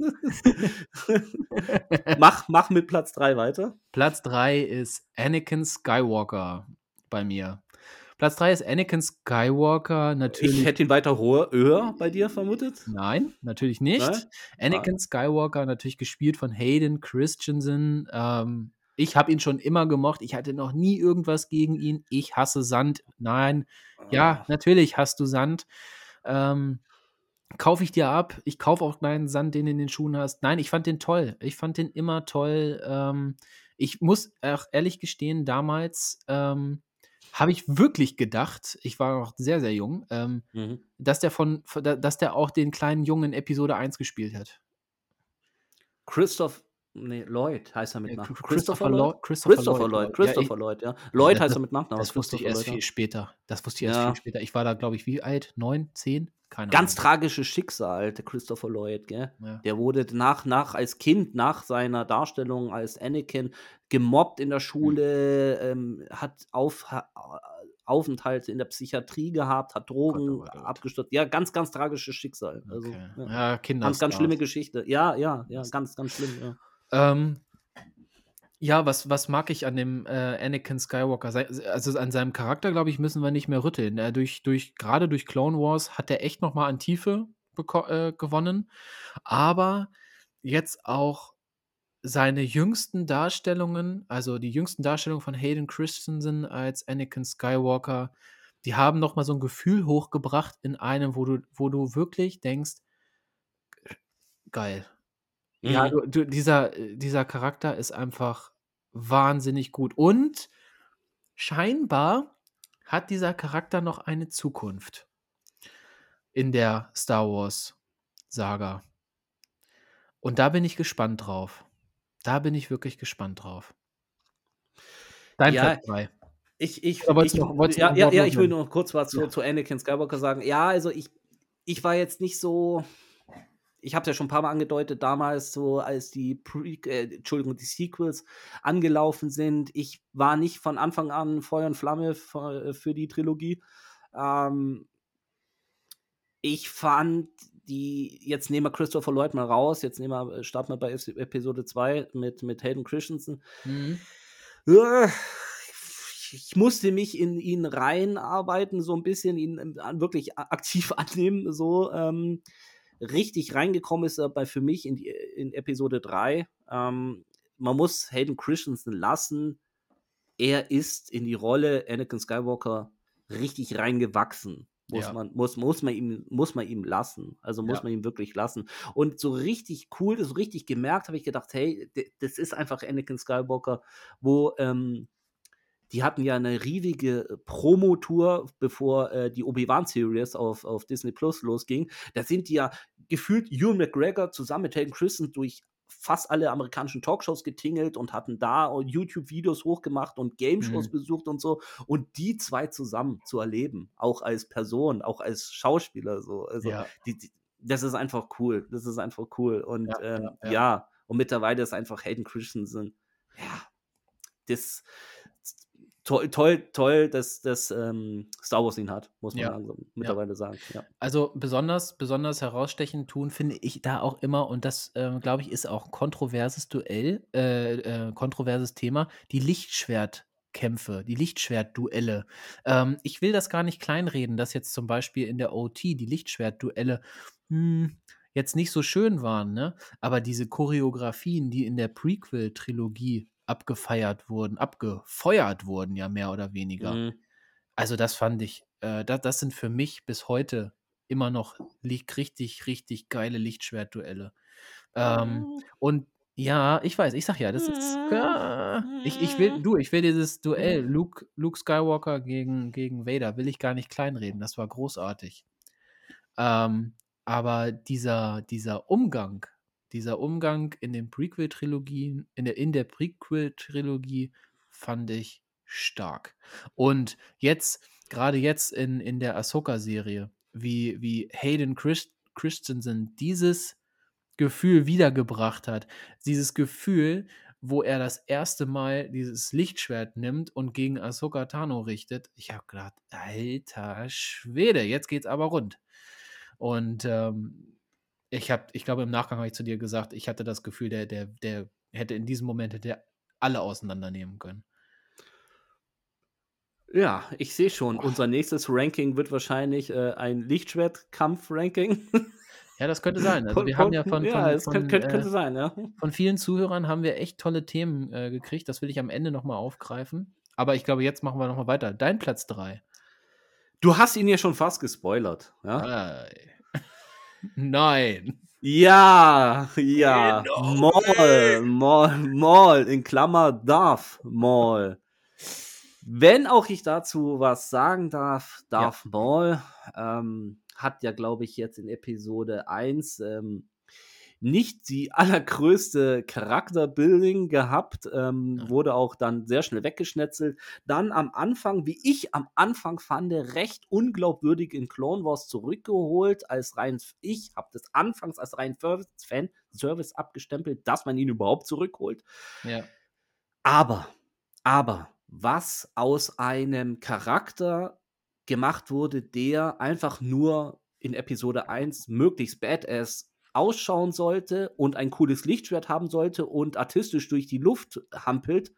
mach, mach mit Platz 3 weiter. Platz 3 ist Anakin Skywalker bei mir. Platz 3 ist Anakin Skywalker, natürlich. Ich hätte ihn weiter höher bei dir vermutet. Nein, natürlich nicht. Nein? Anakin Skywalker, natürlich gespielt von Hayden Christensen. Ähm, ich habe ihn schon immer gemocht. Ich hatte noch nie irgendwas gegen ihn. Ich hasse Sand. Nein, ja, natürlich hast du Sand. Ähm, kaufe ich dir ab. Ich kaufe auch deinen Sand, den du in den Schuhen hast. Nein, ich fand den toll. Ich fand den immer toll. Ähm, ich muss auch ehrlich gestehen, damals ähm, habe ich wirklich gedacht, ich war noch sehr, sehr jung, ähm, Mhm. dass der von, von- dass der auch den kleinen Jungen in Episode 1 gespielt hat. Christoph, nee, Lloyd heißt er mit Äh, Nachnamen. Christopher Lloyd. Christopher, Christopher Lloyd, Ja, Christopher ich- Lloyd, ja. Lloyd das- heißt er mit Nachnamen. Das wusste ich Christopher erst Lloyd, viel ja. später. Das wusste ich erst Ja. viel später. Ich war da, glaube ich, wie alt? Neun, zehn? Keine Ganz Ahnung. tragisches Schicksal, der Christopher Lloyd, gell? Ja. Der wurde nach, nach, als Kind, nach seiner Darstellung als Anakin, gemobbt in der Schule, ähm, hat auf, ha, Aufenthalte in der Psychiatrie gehabt, hat Drogen oh Gott, oh Gott. abgestürzt. Ja, ganz, ganz tragisches Schicksal. Also, Okay. ja. Ja, Kinder. Ganz, ganz schlimme Geschichte. Ja, ja, ja, ganz, ganz schlimm. Ja. Ähm, ja, was, was mag ich an dem äh, Anakin Skywalker? Also an seinem Charakter, glaube ich, müssen wir nicht mehr rütteln. Er durch, durch, gerade durch Clone Wars hat er echt noch mal an Tiefe äh, gewonnen. Aber jetzt auch seine jüngsten Darstellungen, also die jüngsten Darstellungen von Hayden Christensen als Anakin Skywalker, die haben noch mal so ein Gefühl hochgebracht in einem, wo du wo du wirklich denkst: „Geil.“ Ja, Mhm. du du dieser dieser Charakter ist einfach wahnsinnig gut und scheinbar hat dieser Charakter noch eine Zukunft in der Star-Wars-Saga. Und da bin ich gespannt drauf. Da bin ich wirklich gespannt drauf. Dein Ja. Platz 3. Ich ich ich noch- ja, ja, ja, ich will noch kurz was zu Ja. zu Anakin Skywalker sagen. Ja, also ich ich war jetzt nicht so ich habe es ja schon 'n paarmal angedeutet, damals so, als die Preq äh, Entschuldigung, die Sequels angelaufen sind. Ich war nicht von Anfang an Feuer und Flamme für für die Trilogie. Ähm ich fand die jetzt nehmen wir Christopher Lloyd mal raus, jetzt nehmen wir starten wir bei Ep Episode 2 mit mit Hayden Christensen. Mhm. Äh, ich musste mich in ihn reinarbeiten, so 'n bisschen, ihn, ähm, wirklich aktiv annehmen, so, ähm. Richtig reingekommen ist er bei für mich in die in Episode 3. Ähm, man muss Hayden Christensen lassen. Er ist in die Rolle Anakin Skywalker richtig reingewachsen. Muss Ja. man muss muss man ihm muss man ihm lassen. Also, muss Ja. man ihm wirklich lassen. Und so richtig cool, so richtig gemerkt habe ich gedacht: „Hey, das ist einfach Anakin Skywalker“, wo, ähm die hatten ja 'ne riesige Promotour, bevor, äh, die Obi-Wan-Series auf auf Disney Plus losging. Da sind die ja gefühlt Ewan McGregor zusammen mit Hayden Christensen durch fast alle amerikanischen Talkshows getingelt und hatten da YouTube-Videos hochgemacht und Game-Shows Mhm. besucht und so. Und die 2 zusammen zu erleben, auch als Person, auch als Schauspieler so. Also, Ja. die die das ist einfach cool. Das ist einfach cool. Und, Ja, ähm, ja, ja. und mittlerweile ist einfach Hayden Christensen ja, das toll toll toll, dass dass, ähm, Star Wars ihn hat, muss man Ja. langsam Ja. mittlerweile sagen, ja. Also, besonders besonders herausstechend tun, finde ich da auch immer und das, ähm, glaube ich, ist auch 'n kontroverses Duell äh, äh, kontroverses Thema, die Lichtschwertkämpfe, die Lichtschwertduelle. Ähm, ich will das gar nicht kleinreden, dass jetzt zum Beispiel in der OT die Lichtschwertduelle, hm, jetzt nicht so schön waren, ne? Aber diese Choreografien, die in der Prequel-Trilogie abgefeiert wurden abgefeuert wurden ja mehr oder weniger. Mhm. Also, das fand ich äh, da das sind für mich bis heute immer noch richtig, richtig geile Lichtschwertduelle. Ähm, und ja, ich weiß, ich sage ja, das ist ja, ich ich will du, ich will dieses Duell Luke Luke Skywalker gegen gegen Vader will ich gar nicht kleinreden. Das war großartig. Ähm, aber dieser dieser Umgang dieser Umgang in den Prequel-Trilogien in der in der Prequel-Trilogie fand ich stark. Und jetzt grade jetzt in in der Ahsoka-Serie, wie wie Hayden Christ Christensen dieses Gefühl wiedergebracht hat. Dieses Gefühl, wo er das erste Mal dieses Lichtschwert nimmt und gegen Ahsoka Tano richtet. Ich habe gedacht: „Alter Schwede, jetzt geht's aber rund.“ Und, ähm, ich habe ich glaube, im Nachgang habe ich zu dir gesagt, ich hatte das Gefühl, der der der hätte in diesem Moment hätte alle auseinandernehmen können. Ja, ich sehe schon, Boah. unser nächstes Ranking wird wahrscheinlich, äh, ein Lichtschwertkampf-Ranking. Ja, das könnte sein. Also, Von wir haben ja von ja, von es könnt von, könnt äh könnte sein, ja. von vielen Zuhörern haben wir echt tolle Themen, äh, gekriegt. Das will ich am Ende noch mal aufgreifen. Aber ich glaube, jetzt machen wir noch mal weiter. Dein Platz 3. Du hast ihn ja schon fast gespoilert, ja? Ei. Nein. Ja, ja. Genau. Maul, Maul, Maul, in Klammer Darth Maul. Wenn auch ich dazu was sagen darf, Ja. Darth Maul, ähm, hat ja, glaube ich, jetzt in Episode 1, ähm, nicht die allergrößte Charakterbuilding gehabt, ähm, Ja. wurde auch dann sehr schnell weggeschnetzelt. Dann am Anfang, wie ich am Anfang fand, recht unglaubwürdig in Clone Wars zurückgeholt, als rein ich habe das anfangs als rein Service Fanservice abgestempelt, dass man ihn überhaupt zurückholt. Ja. Aber aber was aus einem Charakter gemacht wurde, der einfach nur in Episode 1 möglichst badass ausschauen sollte und ein cooles Lichtschwert haben sollte und artistisch durch die Luft hampelt.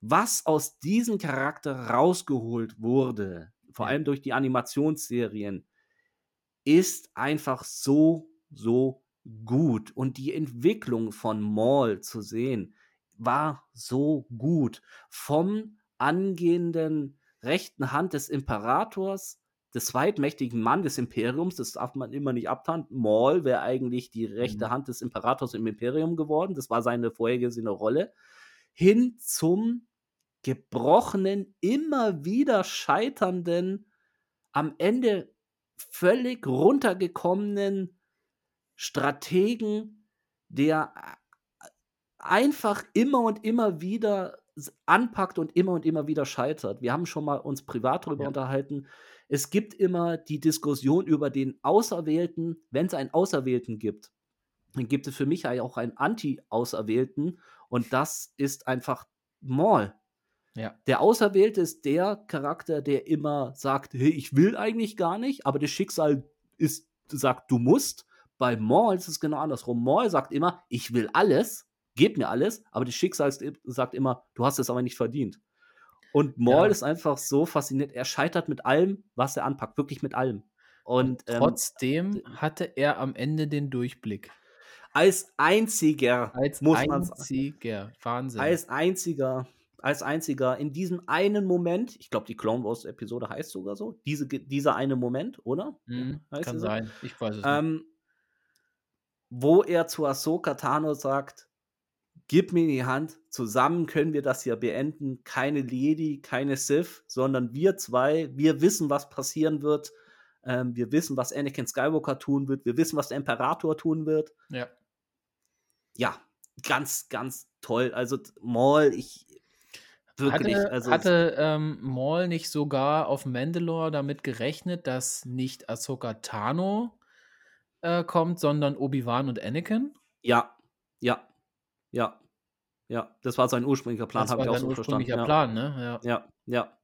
Was aus diesem Charakter rausgeholt wurde, vor allem durch die Animationsserien, ist einfach so, so gut. Und die Entwicklung von Maul zu sehen, war so gut. Vom angehenden rechten Hand des Imperators, des zweitmächtigen Mann des Imperiums, das darf man immer nicht abtan. Maul wäre eigentlich die rechte Mhm. Hand des Imperators im Imperium geworden, das war seine vorhergesehene Rolle, hin zum gebrochenen, immer wieder scheiternden, am Ende völlig runtergekommenen Strategen, der einfach immer und immer wieder anpackt und immer und immer wieder scheitert. Wir haben schon mal uns privat darüber Ja. unterhalten. Es gibt immer die Diskussion über den Auserwählten. Wenn's einen Auserwählten gibt, dann gibt es für mich auch einen Anti-Auserwählten und das ist einfach Maul. Ja. Der Auserwählte ist der Charakter, der immer sagt: „Hey, ich will eigentlich gar nicht, aber das Schicksal ist sagt, du musst.“ Bei Maul ist es genau andersrum. Maul sagt immer: „Ich will alles, gebt mir alles“, aber das Schicksal sagt immer: „Du hast es aber nicht verdient.“ Und Maul Ja. ist einfach so faszinierend. Er scheitert mit allem, was er anpackt, wirklich mit allem. Und Und, ähm, trotzdem d hatte er am Ende den Durchblick. als einziger, Als muss man einziger. Wahnsinn. als einziger als einziger in diesem einen Moment, ich glaube, die Clone Wars Episode heißt sogar so, diese dieser eine Moment, oder? Mhm, Heißt kann sie so? sein. Ich weiß es nicht. Ähm, wo er zu Ahsoka Tano sagt: „Gib mir die Hand, zusammen können wir das hier beenden. Keine Jedi, keine Sith, sondern wir 2. Wir wissen, was passieren wird. Ähm, wir wissen, was Anakin Skywalker tun wird. Wir wissen, was der Imperator tun wird.“ Ja. Ja, ganz, ganz toll. Also, Maul, ich wirklich, Hatte also hatte, ähm, Maul nicht sogar auf Mandalore damit gerechnet, dass nicht Ahsoka Tano, äh, kommt, sondern Obi-Wan und Anakin? Ja, ja, ja, ja. Das war sein ursprünglicher Plan, Das habe war ich auch sein so verstanden, ursprünglicher ja. Plan, ne? Ja. Ja, ja,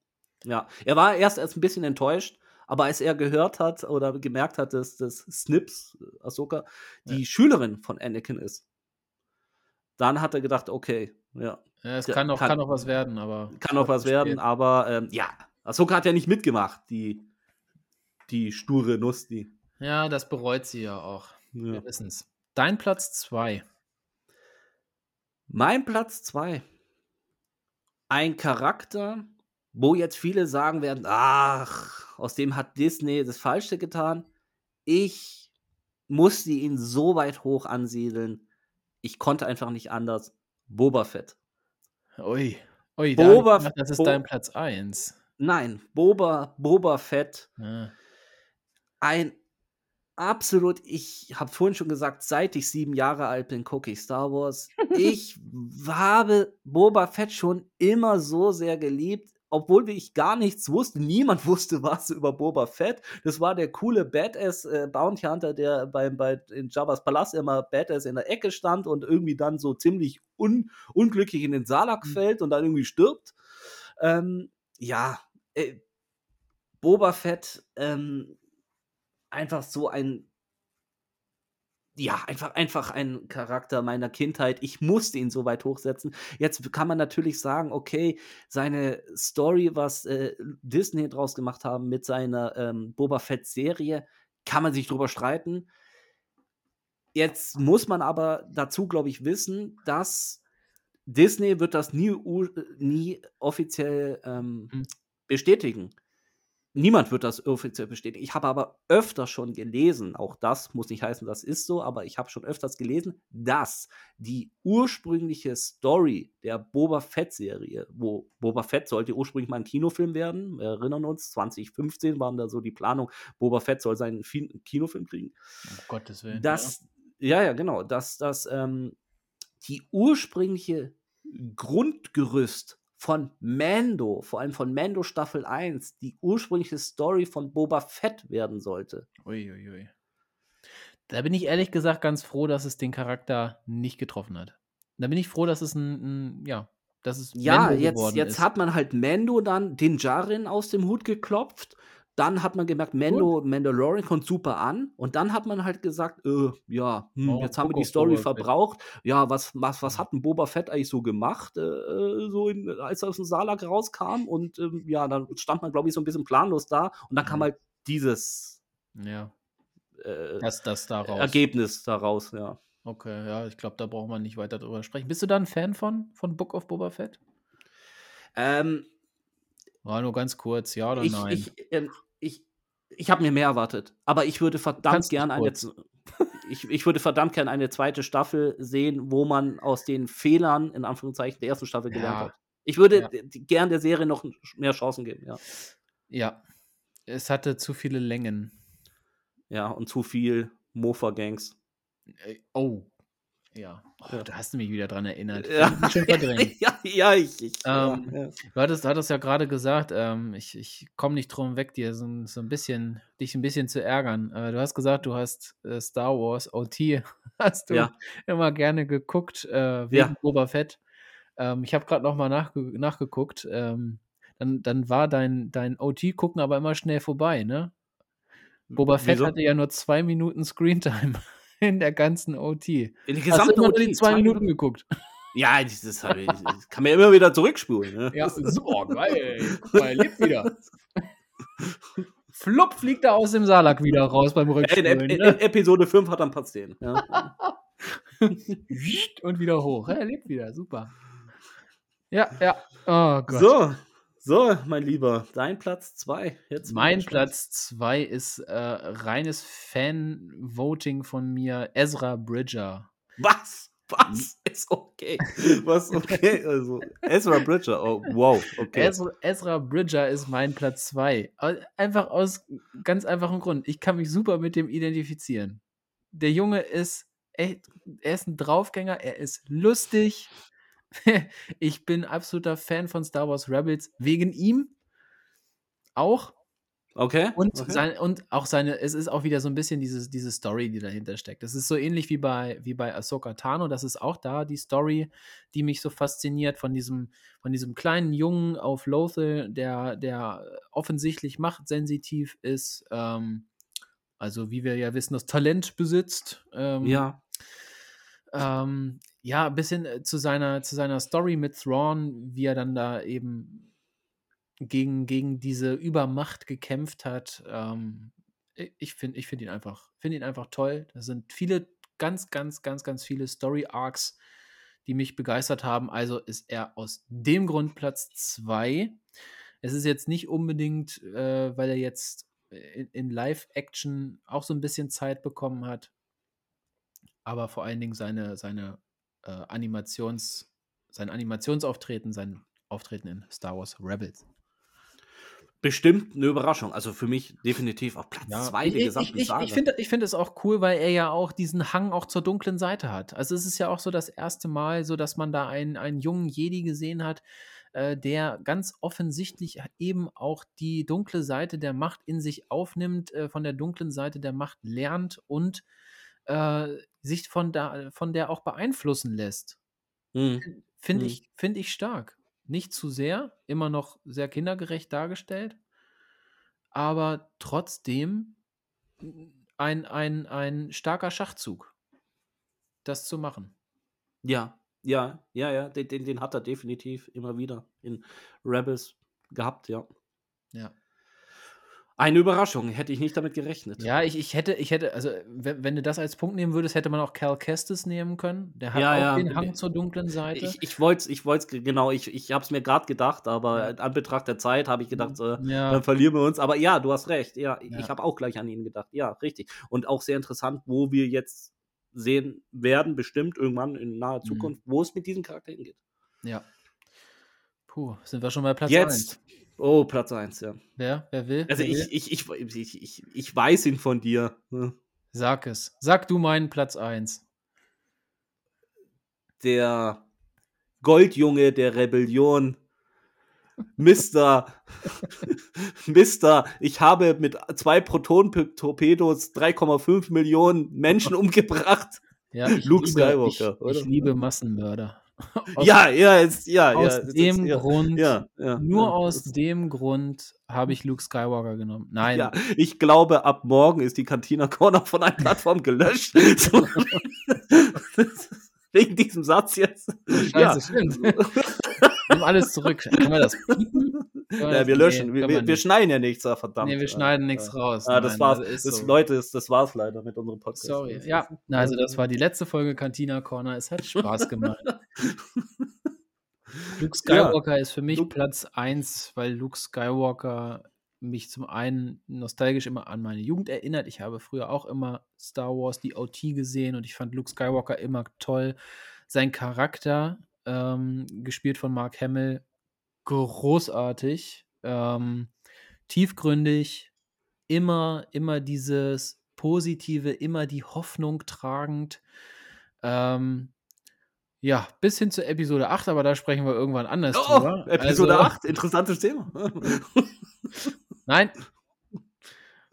ja. Er war erst erst 'n bisschen enttäuscht, aber als er gehört hat oder gemerkt hat, dass dass Snips, Ahsoka, Ja. die Schülerin von Anakin ist dann hat er gedacht: „Okay, ja, Ja, es kann noch kann kann noch was werden, aber kann noch was werden“, aber, ähm, ja, Ahsoka hat ja nicht mitgemacht, die die sture Nuss, die Ja, das bereut sie ja auch. Wir Ja. wissen's. Dein Platz 2. Mein Platz 2. Ein Charakter, wo jetzt viele sagen werden: „Ach, aus dem hat Disney das Falsche getan.“ Ich musste ihn so weit hoch ansiedeln. Ich konnte einfach nicht anders. Boba Fett. Ui, ui, da Boba gedacht, das ist Bo dein Platz 1. Nein, Boba Boba Fett Ja. ein absolut ich habe vorhin schon gesagt, seit ich 7 Jahre alt bin, gucke ich Star Wars. Ich habe Boba Fett schon immer so sehr geliebt, obwohl ich gar nichts wusste. Niemand wusste was über Boba Fett. Das war der coole Badass, äh, Bounty Hunter, der beim bei in Jabba's Palast immer Badass in der Ecke stand und irgendwie dann so ziemlich un unglücklich in den Sarlacc Mhm. fällt und dann irgendwie stirbt. Ähm, ja, äh, Boba Fett, ähm, einfach so ein ja, einfach einfach ein Charakter meiner Kindheit. Ich musste ihn so weit hochsetzen. Jetzt kann man natürlich sagen, okay, seine Story, was, äh, Disney draus gemacht haben mit seiner, ähm, Boba Fett-Serie, kann man sich drüber streiten. Jetzt muss man aber dazu, glaube ich, wissen, dass Disney wird das nie nie offiziell, ähm, Mhm. bestätigen. Niemand wird das offiziell bestätigen. Ich habe aber öfter schon gelesen, auch das muss nicht heißen, das ist so, aber ich habe schon öfters gelesen, dass die ursprüngliche Story der Boba-Fett-Serie, wo Boba Fett sollte ursprünglich mal 'n Kinofilm werden. Wir erinnern uns, 2015 waren da so die Planung, Boba Fett soll seinen Kinofilm kriegen. Um Gottes Willen, ja. Dass ja, ja, genau, dass dass, ähm, die ursprüngliche Grundgerüst von Mando, vor allem von Mando Staffel 1, die ursprüngliche Story von Boba Fett werden sollte. Ui, ui, ui. Da bin ich ehrlich gesagt ganz froh, dass es den Charakter nicht getroffen hat. Da bin ich froh, dass es 'n 'n ja, dass es Ja, Mando jetzt jetzt ist. hat man halt Mando dann Din Djarin aus dem Hut geklopft. Dann hat man gemerkt, Gut. Mando Mandalorian kommt super an. Und dann hat man halt gesagt: „Äh, ja, hm, Oh, jetzt haben wir die Story verbraucht. Ja, was was was hat 'n Boba Fett eigentlich so gemacht, äh, so in als er aus'm Sarlacc rauskam?“ Und, ähm, ja, dann stand man, glaube ich, so 'n bisschen planlos da. Und dann kam Mhm. halt dieses Ja. äh, Das das daraus. Ergebnis daraus, ja. Okay, ja, ich glaube, da braucht man nicht weiter drüber sprechen. Bist du da 'n Fan von von Book of Boba Fett? Ähm War nur ganz kurz, ja oder Ich nein? ich, ähm, ich ich habe mir mehr erwartet, aber ich würde verdammt gern eine ich ich würde verdammt gern eine 2. Staffel sehen, wo man aus den Fehlern, in Anführungszeichen, der 1. Staffel gelernt Ja. hat. Ich würde Ja. gern der Serie noch mehr Chancen geben, ja. Ja. Es hatte zu viele Längen. Ja, und zu viel Mofa-Gangs. Äh, oh. Ja. Oh, Ja. da hast du mich wieder dran erinnert. Ja. Ja, ja, ich ich Ähm, ja. Du hattest hattest ja grade gesagt, ähm, ich ich komme nicht drum weg, dir so so 'n bisschen dich 'n bisschen zu ärgern. Äh, du hast gesagt, du hast, äh, Star Wars OT hast du Ja. immer gerne geguckt, äh, wegen. Boba Fett. Ähm, ich habe grad noch mal nachge nachgeguckt, ähm, dann dann war dein dein OT-Gucken aber immer schnell vorbei, ne? Boba Fett Wieso? hatte ja nur 2 Minuten Screentime in der ganzen OT. In der Hast du gesamten immer nur OT, die 2 2 Minuten Minuten? geguckt? Ja, das das habe ich das kann man ja immer wieder zurückspulen, ne? Ja, so geil. Er lebt wieder. Flupp fliegt er aus dem Salak wieder raus beim In Rückspulen, Ep in ne? Episode 5 hat er 'n Patz-Zehen, ja. Und wieder hoch. Er lebt wieder, super. Ja, ja. Oh Gott. So, so, mein Lieber, dein Platz 2. Jetzt bin Mein. Platz 2 ist, äh, reines Fan-Voting von mir, Ezra Bridger. Was? Was ist okay? Was okay? Also, Ezra Bridger, oh, wow, okay. Ezra Ezra Bridger ist mein Platz 2. Au einfach aus ganz einfachem Grund. Ich kann mich super mit dem identifizieren. Der Junge ist echt er ist 'n Draufgänger, er ist lustig. Ich bin absoluter Fan von Star Wars Rebels wegen ihm. Auch. Okay, Und okay. sein und auch seine es ist auch wieder so 'n bisschen dieses diese Story, die dahinter steckt. Das ist so ähnlich wie bei wie bei Ahsoka Tano. Das ist auch da die Story, die mich so fasziniert von diesem von diesem kleinen Jungen auf Lothal, der der offensichtlich machtsensitiv ist, ähm, also, wie wir ja wissen, das Talent besitzt. Ähm, Ja. ähm, ja, bis hin, äh, zu seiner zu seiner Story mit Thrawn, wie er dann da eben gegen gegen diese Übermacht gekämpft hat. Ähm, ich finde ich finde ihn einfach finde ihn einfach toll. Da sind viele ganz, ganz, ganz, ganz viele Story Arcs, die mich begeistert haben. Also, ist er aus dem Grund Platz 2. Es ist jetzt nicht unbedingt, äh, weil er jetzt in in Live-Action auch so 'n bisschen Zeit bekommen hat. Aber vor allen Dingen seine seine, äh, Animations sein Animationsauftreten, sein Auftreten in Star Wars Rebels. Bestimmt 'ne Überraschung. Also, für mich definitiv auf Platz Ja, 2 ich der gesamten ich ich Saga. ich finde ich finde es auch cool, weil er ja auch diesen Hang auch zur dunklen Seite hat. Also, es ist ja auch so das 1. Mal so, dass man da einen einen jungen Jedi gesehen hat, äh, der ganz offensichtlich eben auch die dunkle Seite der Macht in sich aufnimmt, äh, von der dunklen Seite der Macht lernt und, äh, sich von da von der auch beeinflussen lässt. Mhm. Fin finde Mhm. ich finde ich stark. Nicht zu sehr, immer noch sehr kindergerecht dargestellt. Aber trotzdem ein ein ein starker Schachzug, das zu machen. Ja, ja, ja, ja, den den den hat er definitiv immer wieder in Rebels gehabt, ja. Ja. Eine Überraschung, hätte ich nicht damit gerechnet. Ja, ich ich hätte ich hätte also, we wenn du das als Punkt nehmen würdest, hätte man auch Cal Kestis nehmen können. Der hat Ja, auch ja, den Hang zur dunklen Seite. Ich ich wollte es ich wollte es genau, ich ich habe es mir grad gedacht, aber in Anbetracht der Zeit habe ich gedacht, äh, Ja. dann verlieren wir uns. Aber ja, du hast recht. Ja, ich habe auch gleich an ihn gedacht. Ja, richtig. Und auch sehr interessant, wo wir jetzt sehen werden, bestimmt irgendwann in naher Mhm. Zukunft, wo es mit diesem Charakter hingeht. Ja. Puh, sind wir schon bei Platz Jetzt 1. oh, Platz 1, ja. Wer? Wer will? Also, Wer will? ich ich ich ich ich ich weiß ihn von dir, ne? Sag es. Sag du meinen Platz 1. Der Goldjunge der Rebellion. Mister Mister, ich habe mit 2 Proton-Torpedos 3,5 Millionen Menschen umgebracht. Ja, ich Luke liebe Skywalker, ich ich liebe Massenmörder. Aus Ja, ja, jetzt ja, ja. aus ist- dem ja, Grund ja, ja, nur ja, aus dem Grund habe ich Luke Skywalker genommen. Nein. Ja, ich glaube, ab morgen ist die Cantina Corner von einer Plattform gelöscht. Wegen diesem Satz jetzt. Scheiße, stimmt. Nimm alles zurück. Können wir das piepen? Ja, wir löschen. Nee, wir, wir, wir schneiden ja nichts, ah, verdammt. Nee, wir Ja, schneiden ja. nichts raus. Ah, das Nein, war's. also das, so. Leute, das, das war's leider mit unserem Podcast. Sorry. Ja, also das war die letzte Folge Cantina Corner. Es hat Spaß gemacht. Luke Ja, Skywalker ist für mich Luke Platz 1, weil Luke Skywalker mich zum einen nostalgisch immer an meine Jugend erinnert. Ich habe früher auch immer Star Wars, die OT gesehen und ich fand Luke Skywalker immer toll. Sein Charakter, ähm, gespielt von Mark Hamill, großartig, ähm, tiefgründig, immer, immer dieses Positive, immer die Hoffnung tragend. Ähm, ja, bis hin zu Episode 8, aber da sprechen wir irgendwann anders Oh, drüber. Episode Also- 8, interessantes Thema. Nein.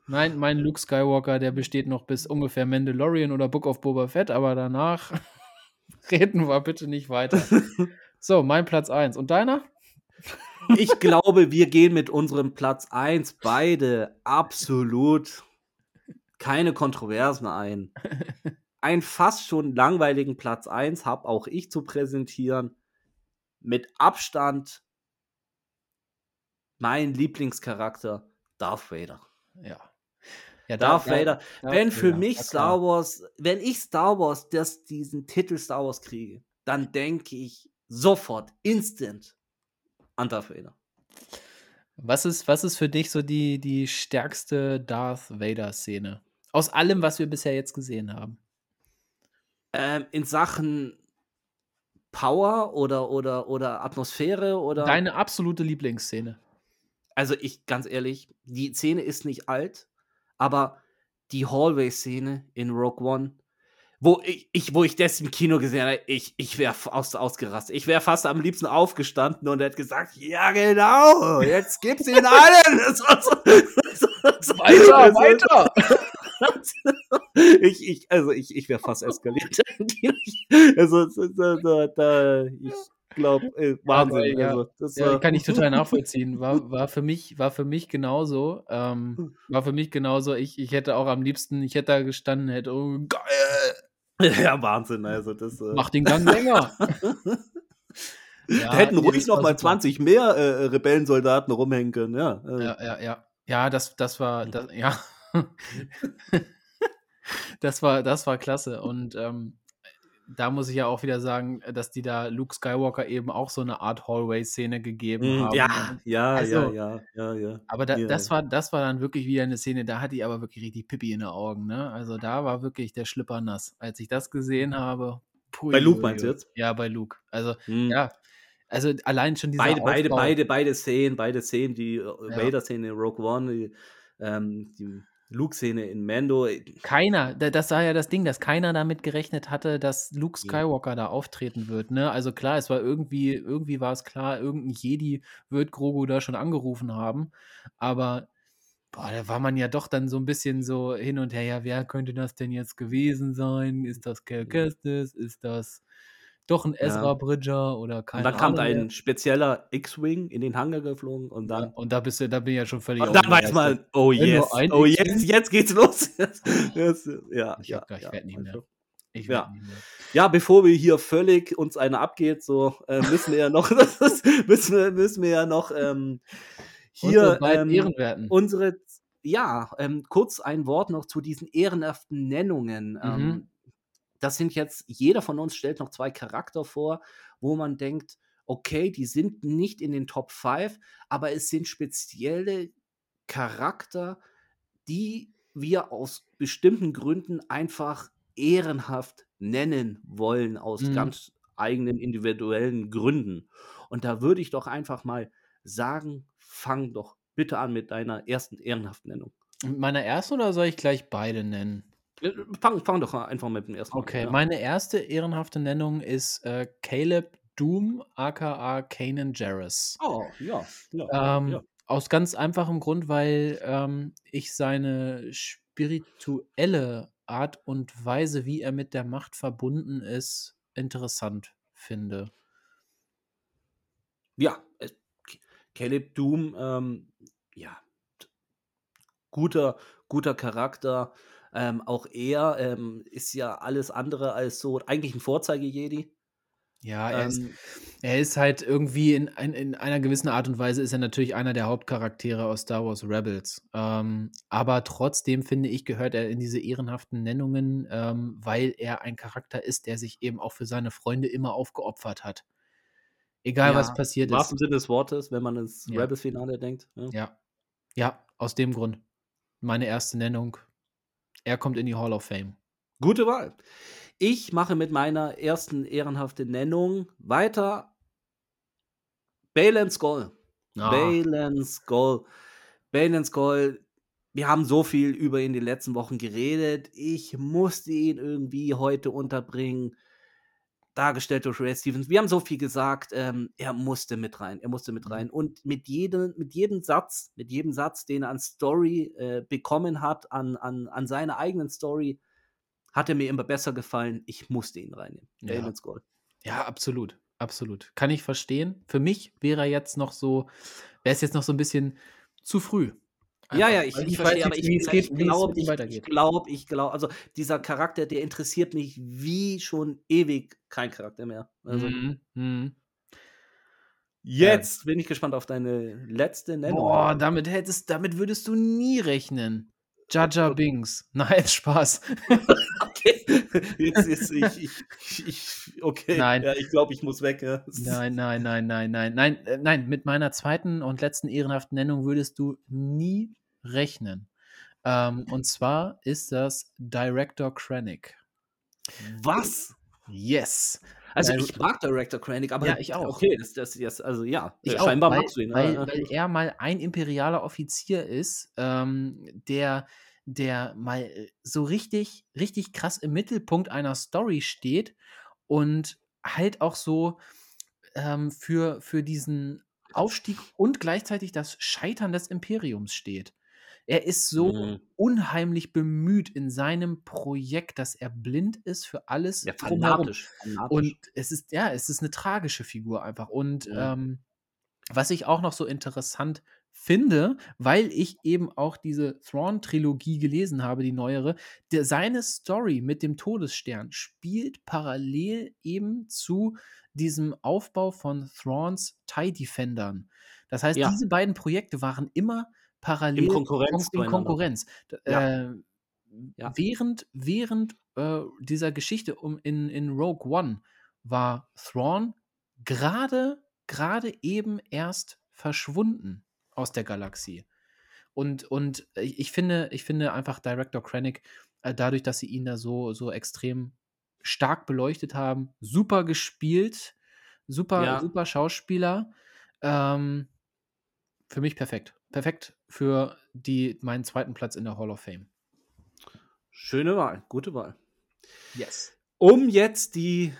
Nein, mein Luke Skywalker, der besteht noch bis ungefähr Mandalorian oder Book of Boba Fett, aber danach reden wir bitte nicht weiter. So, mein Platz 1. Und deiner? Ich glaube, wir gehen mit unserem Platz 1 beide absolut keine Kontroversen ein. Ein fast schon langweiligen Platz 1 habe auch ich zu präsentieren. Mit Abstand mein Lieblingscharakter, Darth Vader. Ja. Ja Darth Vader. Darth wenn für mich Star. Wars, wenn ich Star Wars das, diesen Titel Star Wars kriege, dann denke ich sofort, instant an Darth Vader. Was ist, was ist für dich so die, die stärkste Darth Vader-Szene? Aus allem, was wir bisher jetzt gesehen haben. Ähm, in Sachen Power oder, oder, oder Atmosphäre oder. Deine absolute Lieblingsszene. Also ich, ganz ehrlich, die Szene ist nicht alt, aber die Hallway-Szene in Rogue One, wo ich, ich, wo ich das im Kino gesehen habe, ich, ich wäre aus, ausgerastet. Ich wäre fast am liebsten aufgestanden und hätte gesagt, ja genau, jetzt gibt's ihn allen. War so- ich, ich, also ich, ich wäre fast eskaliert. also da, ich glaube, äh, Wahnsinn. ja. also, das Ja, war- kann ich total nachvollziehen. War, war, für, mich, war für mich genauso. Ähm, war für mich genauso. Ich, ich hätte auch am liebsten, ich hätte da gestanden, hätte, oh, geil, Ja, Wahnsinn, also das. Äh, mach den Gang länger. Ja, da hätten ruhig noch mal super. 20 mehr äh, Rebellensoldaten rumhängen können, ja. Äh, Ja, ja, ja. Ja, das, das war, das, ja. das war, das war klasse. Und ähm, da muss ich ja auch wieder sagen, dass die da Luke Skywalker eben auch so eine Art Hallway-Szene gegeben mm, haben. ja, ja, Also- ja, ja, ja, ja. Aber da, Ja, das, war, das war dann wirklich wieder eine Szene, da hatte ich aber wirklich richtig Pippi in den Augen. Ne? Also da war wirklich der Schlipper nass. Als ich das gesehen habe. pui, Bei Luke meinst du jetzt? Ja, bei Luke. Also, Hm. ja. Also allein schon dieser beide, beide, Aufbau. beide, beide Szenen, beide Szenen, die äh, Ja. Vader-Szene in Rogue One, die, ähm, die Luke-Szene in Mando. Keiner, da- das war ja das Ding, dass keiner damit gerechnet hatte, dass Luke Ja. Skywalker da auftreten wird. Ne? Also klar, es war irgendwie, irgendwie war es klar, irgendein Jedi wird Grogu da schon angerufen haben. Aber boah, da war man ja doch dann so ein bisschen so hin und her, ja, wer könnte das denn jetzt gewesen sein? Ist das Cal Kestis? Ist das doch ein Ezra Ja. Bridger oder keine Und dann kam Ahnung. ein spezieller X-Wing in den Hangar geflogen und dann. Ja, und da bist du, da bin ich ja schon völlig Und dann weiß man, oh nur yes, oh X-Wing- jetzt, geht's los. Jetzt, ja, Ich, ja, ich ja. werd nicht mehr. Ich Ja. mehr. Ja, bevor wir hier völlig uns eine abgeht, so äh, müssen wir ja noch, müssen, wir, müssen wir ja noch ähm, hier Unsere ähm, Ehrenwerten. unsere, ja, ähm, kurz ein Wort noch zu diesen ehrenhaften Nennungen. Mhm. Ähm, das sind jetzt, jeder von uns stellt noch zwei Charakter vor, wo man denkt, okay, die sind nicht in den Top 5, aber es sind spezielle Charakter, die wir aus bestimmten Gründen einfach ehrenhaft nennen wollen, aus Mhm. ganz eigenen individuellen Gründen. Und da würde ich doch einfach mal sagen, fang doch bitte an mit deiner ersten ehrenhaften Nennung. Mit meiner ersten oder soll ich gleich beide nennen? Äh, Fang, fang doch einfach mit dem ersten Okay, an. ja. meine erste ehrenhafte Nennung ist äh, Caleb Doom, aka Kanan Jarrus. Oh, ja. ja, Ähm, ja. Aus ganz einfachem Grund, weil ähm, ich seine spirituelle Art und Weise, wie er mit der Macht verbunden ist, interessant finde. Ja, äh, Caleb Doom, ähm, ja, guter, guter Charakter. Ähm, auch er ähm, ist ja alles andere als so, eigentlich ein Vorzeige-Jedi. Ja, er, ist, Ähm, er ist halt irgendwie in, ein- in einer gewissen Art und Weise ist er natürlich einer der Hauptcharaktere aus Star Wars Rebels. Ähm, aber trotzdem finde ich, gehört er in diese ehrenhaften Nennungen, ähm, weil er ein Charakter ist, der sich eben auch für seine Freunde immer aufgeopfert hat. Egal, was Ja, passiert im ist. wahrsten Sinne des Wortes, wenn man ins Ja. Rebels-Finale denkt, ne? Ja. Ja, aus dem Grund. Meine erste Nennung. Er kommt in die Hall of Fame. Gute Wahl. Ich mache mit meiner ersten ehrenhaften Nennung weiter. Baylan Skoll. Ah. Baylan Skoll. Baylan Skoll. Wir haben so viel über ihn in den letzten Wochen geredet. Ich musste ihn irgendwie heute unterbringen. Dargestellt durch Ray Stevens. Wir haben so viel gesagt. Ähm, er musste mit rein. Er musste mit Mhm. rein. Und mit jedem, mit jedem Satz, mit jedem Satz, den er an Story äh, bekommen hat, an, an, an seiner eigenen Story, hat er mir immer besser gefallen. Ich musste ihn reinnehmen. Ja. Skoll. Ja, absolut. Absolut. Kann ich verstehen. Für mich wäre er jetzt noch so, wäre es jetzt noch so ein bisschen zu früh. Ja, Einfach, ja, ich, weil ich weiß verstehe, nicht, aber ich, ich glaube, ich, ich glaube, ich glaube, also dieser Charakter, der interessiert mich wie schon ewig kein Charakter mehr. Also Mhm, mhm. jetzt bin ich gespannt auf deine letzte Nennung. Boah, damit hättest, damit würdest du nie rechnen. Jaja Bings. Nein, Spaß. Okay, jetzt ist ich, ich, ich okay, Nein. ja, ich glaube, ich muss weg. Ja. Nein, nein, nein, nein, nein, nein, äh, nein. Mit meiner zweiten und letzten ehrenhaften Nennung würdest du nie rechnen. Ähm, und zwar ist das Director Krennic. Was? Yes. Also ich mag Director Krennic, aber Ja, ich auch. Okay, das, das, das also ja, Ich äh, auch, scheinbar weil, magst du ihn. weil, weil er mal ein imperialer Offizier ist, ähm, der, der mal äh, so richtig, richtig krass im Mittelpunkt einer Story steht und halt auch so ähm, für, für diesen Aufstieg und gleichzeitig das Scheitern des Imperiums steht. Er ist so Mhm. unheimlich bemüht in seinem Projekt, dass er blind ist für alles ja, fanatisch. fanatisch. Und es ist, ja, es ist eine tragische Figur einfach. Und Ja. ähm, was ich auch noch so interessant finde, weil ich eben auch diese Thrawn-Trilogie gelesen habe, die neuere, der, seine Story mit dem Todesstern spielt parallel eben zu diesem Aufbau von Thrawns TIE Defendern. Das heißt, Ja. diese beiden Projekte waren immer parallel In Konkurrenz kon- in. Konkurrenz. Ja. Äh, Ja. Während, während äh, dieser Geschichte um in, in Rogue One war Thrawn gerade gerade eben erst verschwunden aus der Galaxie. Und, und ich ich finde, ich finde einfach Director Krennic, äh, dadurch, dass sie ihn da so, so extrem stark beleuchtet haben, super gespielt, super, Ja. super Schauspieler. Ähm, für mich perfekt. Perfekt für die, meinen zweiten Platz in der Hall of Fame. Schöne Wahl, gute Wahl. Yes. Um jetzt die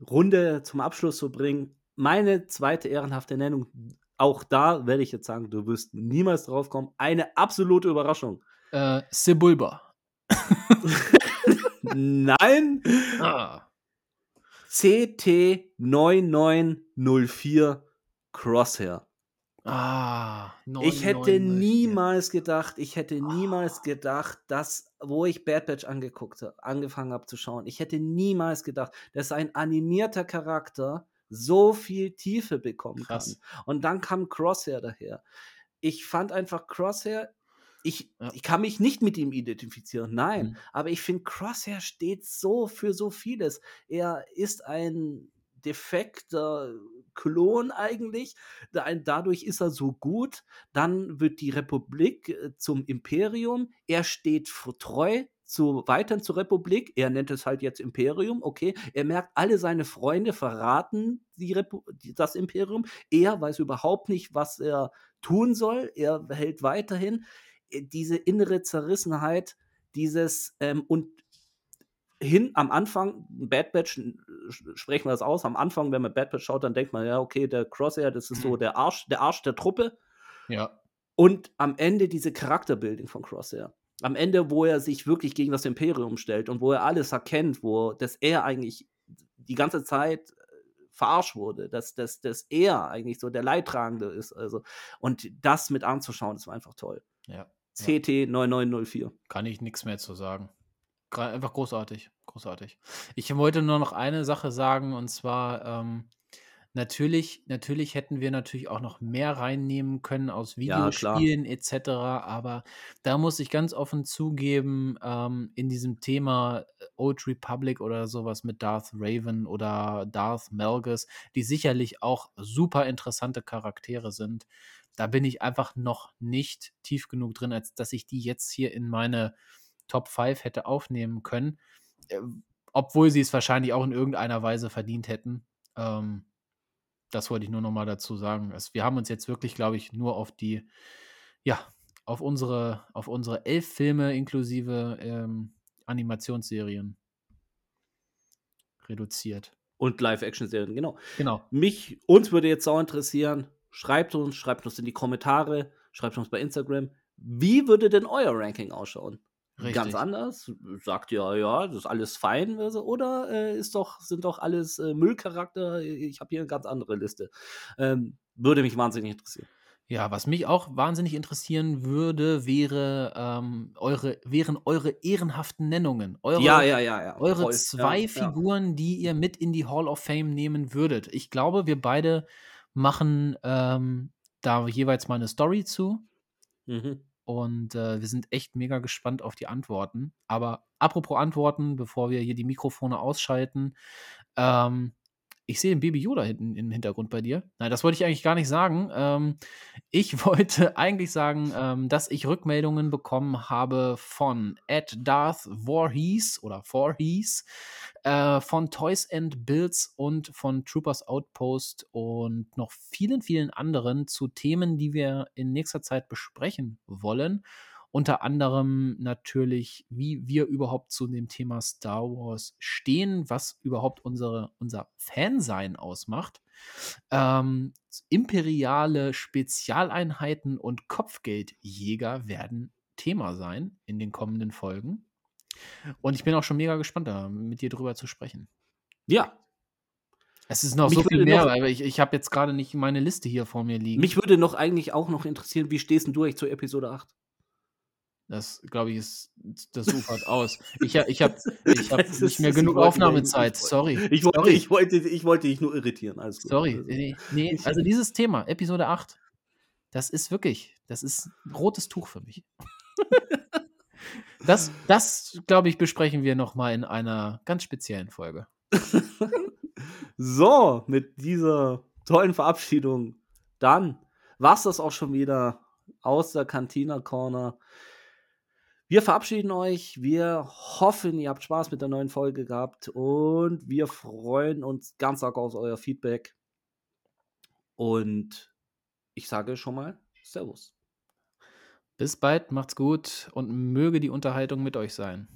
Runde zum Abschluss zu bringen, meine zweite ehrenhafte Nennung, auch da werde ich jetzt sagen, du wirst niemals drauf kommen. Eine absolute Überraschung. Äh, Sebulba. Nein, Ah. CT9904 Crosshair. Ah. Ich hätte 994. niemals gedacht, ich hätte niemals gedacht, dass, wo ich Bad Batch angeguckt habe, angefangen habe zu schauen, ich hätte niemals gedacht, dass ein animierter Charakter so viel Tiefe bekommen Krass. kann. Und dann kam Crosshair daher. Ich fand einfach Crosshair, ich, Ja. ich kann mich nicht mit ihm identifizieren, nein, Mhm. aber ich finde, Crosshair steht so für so vieles. Er ist ein defekter Klon eigentlich. Da- Dadurch ist er so gut. Dann wird die Republik äh, zum Imperium. Er steht treu zu, weiterhin zur Republik. Er nennt es halt jetzt Imperium, okay. Er merkt, alle seine Freunde verraten das Imperium. Er weiß überhaupt nicht, was er tun soll. Er hält weiterhin äh, diese innere Zerrissenheit, dieses ähm, und hin am Anfang, Bad Batch, sprechen wir das aus, am Anfang, wenn man Bad Batch schaut, dann denkt man, ja, okay, der Crosshair, das ist so Mhm. der Arsch, der Arsch der Truppe. Ja. Und am Ende diese Charakterbuilding von Crosshair. Am Ende, wo er sich wirklich gegen das Imperium stellt und wo er alles erkennt, wo dass er eigentlich die ganze Zeit äh, verarscht wurde, dass, dass, dass er eigentlich so der Leidtragende ist. Also, und das mit anzuschauen, das war einfach toll. Ja. CT 9904. Kann ich nichts mehr zu sagen. Einfach großartig. Großartig. Ich wollte nur noch eine Sache sagen und zwar, ähm, natürlich, natürlich hätten wir natürlich auch noch mehr reinnehmen können aus Ja, klar. Videospielen etc. Aber da muss ich ganz offen zugeben, ähm, in diesem Thema Old Republic oder sowas mit Darth Raven oder Darth Malgus, die sicherlich auch super interessante Charaktere sind. Da bin ich einfach noch nicht tief genug drin, als dass ich die jetzt hier in meine Top 5 hätte aufnehmen können. Äh, obwohl sie es wahrscheinlich auch in irgendeiner Weise verdient hätten. Ähm, das wollte ich nur noch mal dazu sagen. Es, wir haben uns jetzt wirklich, glaube ich, nur auf die, ja, auf unsere, auf unsere elf Filme inklusive ähm, Animationsserien reduziert. Und Live-Action-Serien, genau. Genau. Mich, uns würde jetzt auch interessieren, schreibt uns, schreibt uns in die Kommentare, schreibt uns bei Instagram, wie würde denn euer Ranking ausschauen? Richtig. Ganz anders? Sagt ihr, ja, das ist alles fein, oder äh, ist doch, sind doch alles äh, Müllcharakter? Ich habe hier eine ganz andere Liste. Ähm, würde mich wahnsinnig interessieren. Ja, was mich auch wahnsinnig interessieren würde, wäre, ähm, eure, wären eure ehrenhaften Nennungen. Eure, ja, ja, ja, ja. Eure Voll. zwei ja, Figuren, die ihr mit in die Hall of Fame nehmen würdet. Ich glaube, wir beide machen ähm, da jeweils mal eine Story zu. Mhm. Und äh, wir sind echt mega gespannt auf die Antworten. Aber apropos Antworten, bevor wir hier die Mikrofone ausschalten, ähm, ich sehe den Baby Yoda hinten im Hintergrund bei dir. Nein, das wollte ich eigentlich gar nicht sagen. Ähm, ich wollte eigentlich sagen, ähm, dass ich Rückmeldungen bekommen habe von Ed Darth Voorhees oder Voorhees, äh, von Toys and Builds und von Troopers Outpost und noch vielen, vielen anderen zu Themen, die wir in nächster Zeit besprechen wollen. Unter anderem natürlich, wie wir überhaupt zu dem Thema Star Wars stehen, was überhaupt unsere, unser Fansein ausmacht. Ähm, imperiale Spezialeinheiten und Kopfgeldjäger werden Thema sein in den kommenden Folgen. Und ich bin auch schon mega gespannt, da mit dir drüber zu sprechen. Ja, es ist noch Mich so viel mehr, noch- aber ich, ich habe jetzt gerade nicht meine Liste hier vor mir liegen. mich würde noch eigentlich auch noch interessieren, wie stehst du eigentlich zur Episode 8? Das, glaube ich, ist, das ufert aus. Ich, ich habe ich hab nicht mehr genug Aufnahmezeit. Sorry. Ich wollte, Sorry. ich, wollte, ich wollte dich nur irritieren. Alles gut. Sorry. Also, Nee, nee, also dieses Thema, Episode 8, das ist wirklich, das ist ein rotes Tuch für mich. Das, das glaube ich, besprechen wir nochmal in einer ganz speziellen Folge. So, mit dieser tollen Verabschiedung, dann war es das auch schon wieder aus der Cantina Corner. Wir verabschieden euch. Wir hoffen, ihr habt Spaß mit der neuen Folge gehabt und wir freuen uns ganz arg auf euer Feedback. Und ich sage schon mal Servus. Bis bald, macht's gut und möge die Unterhaltung mit euch sein.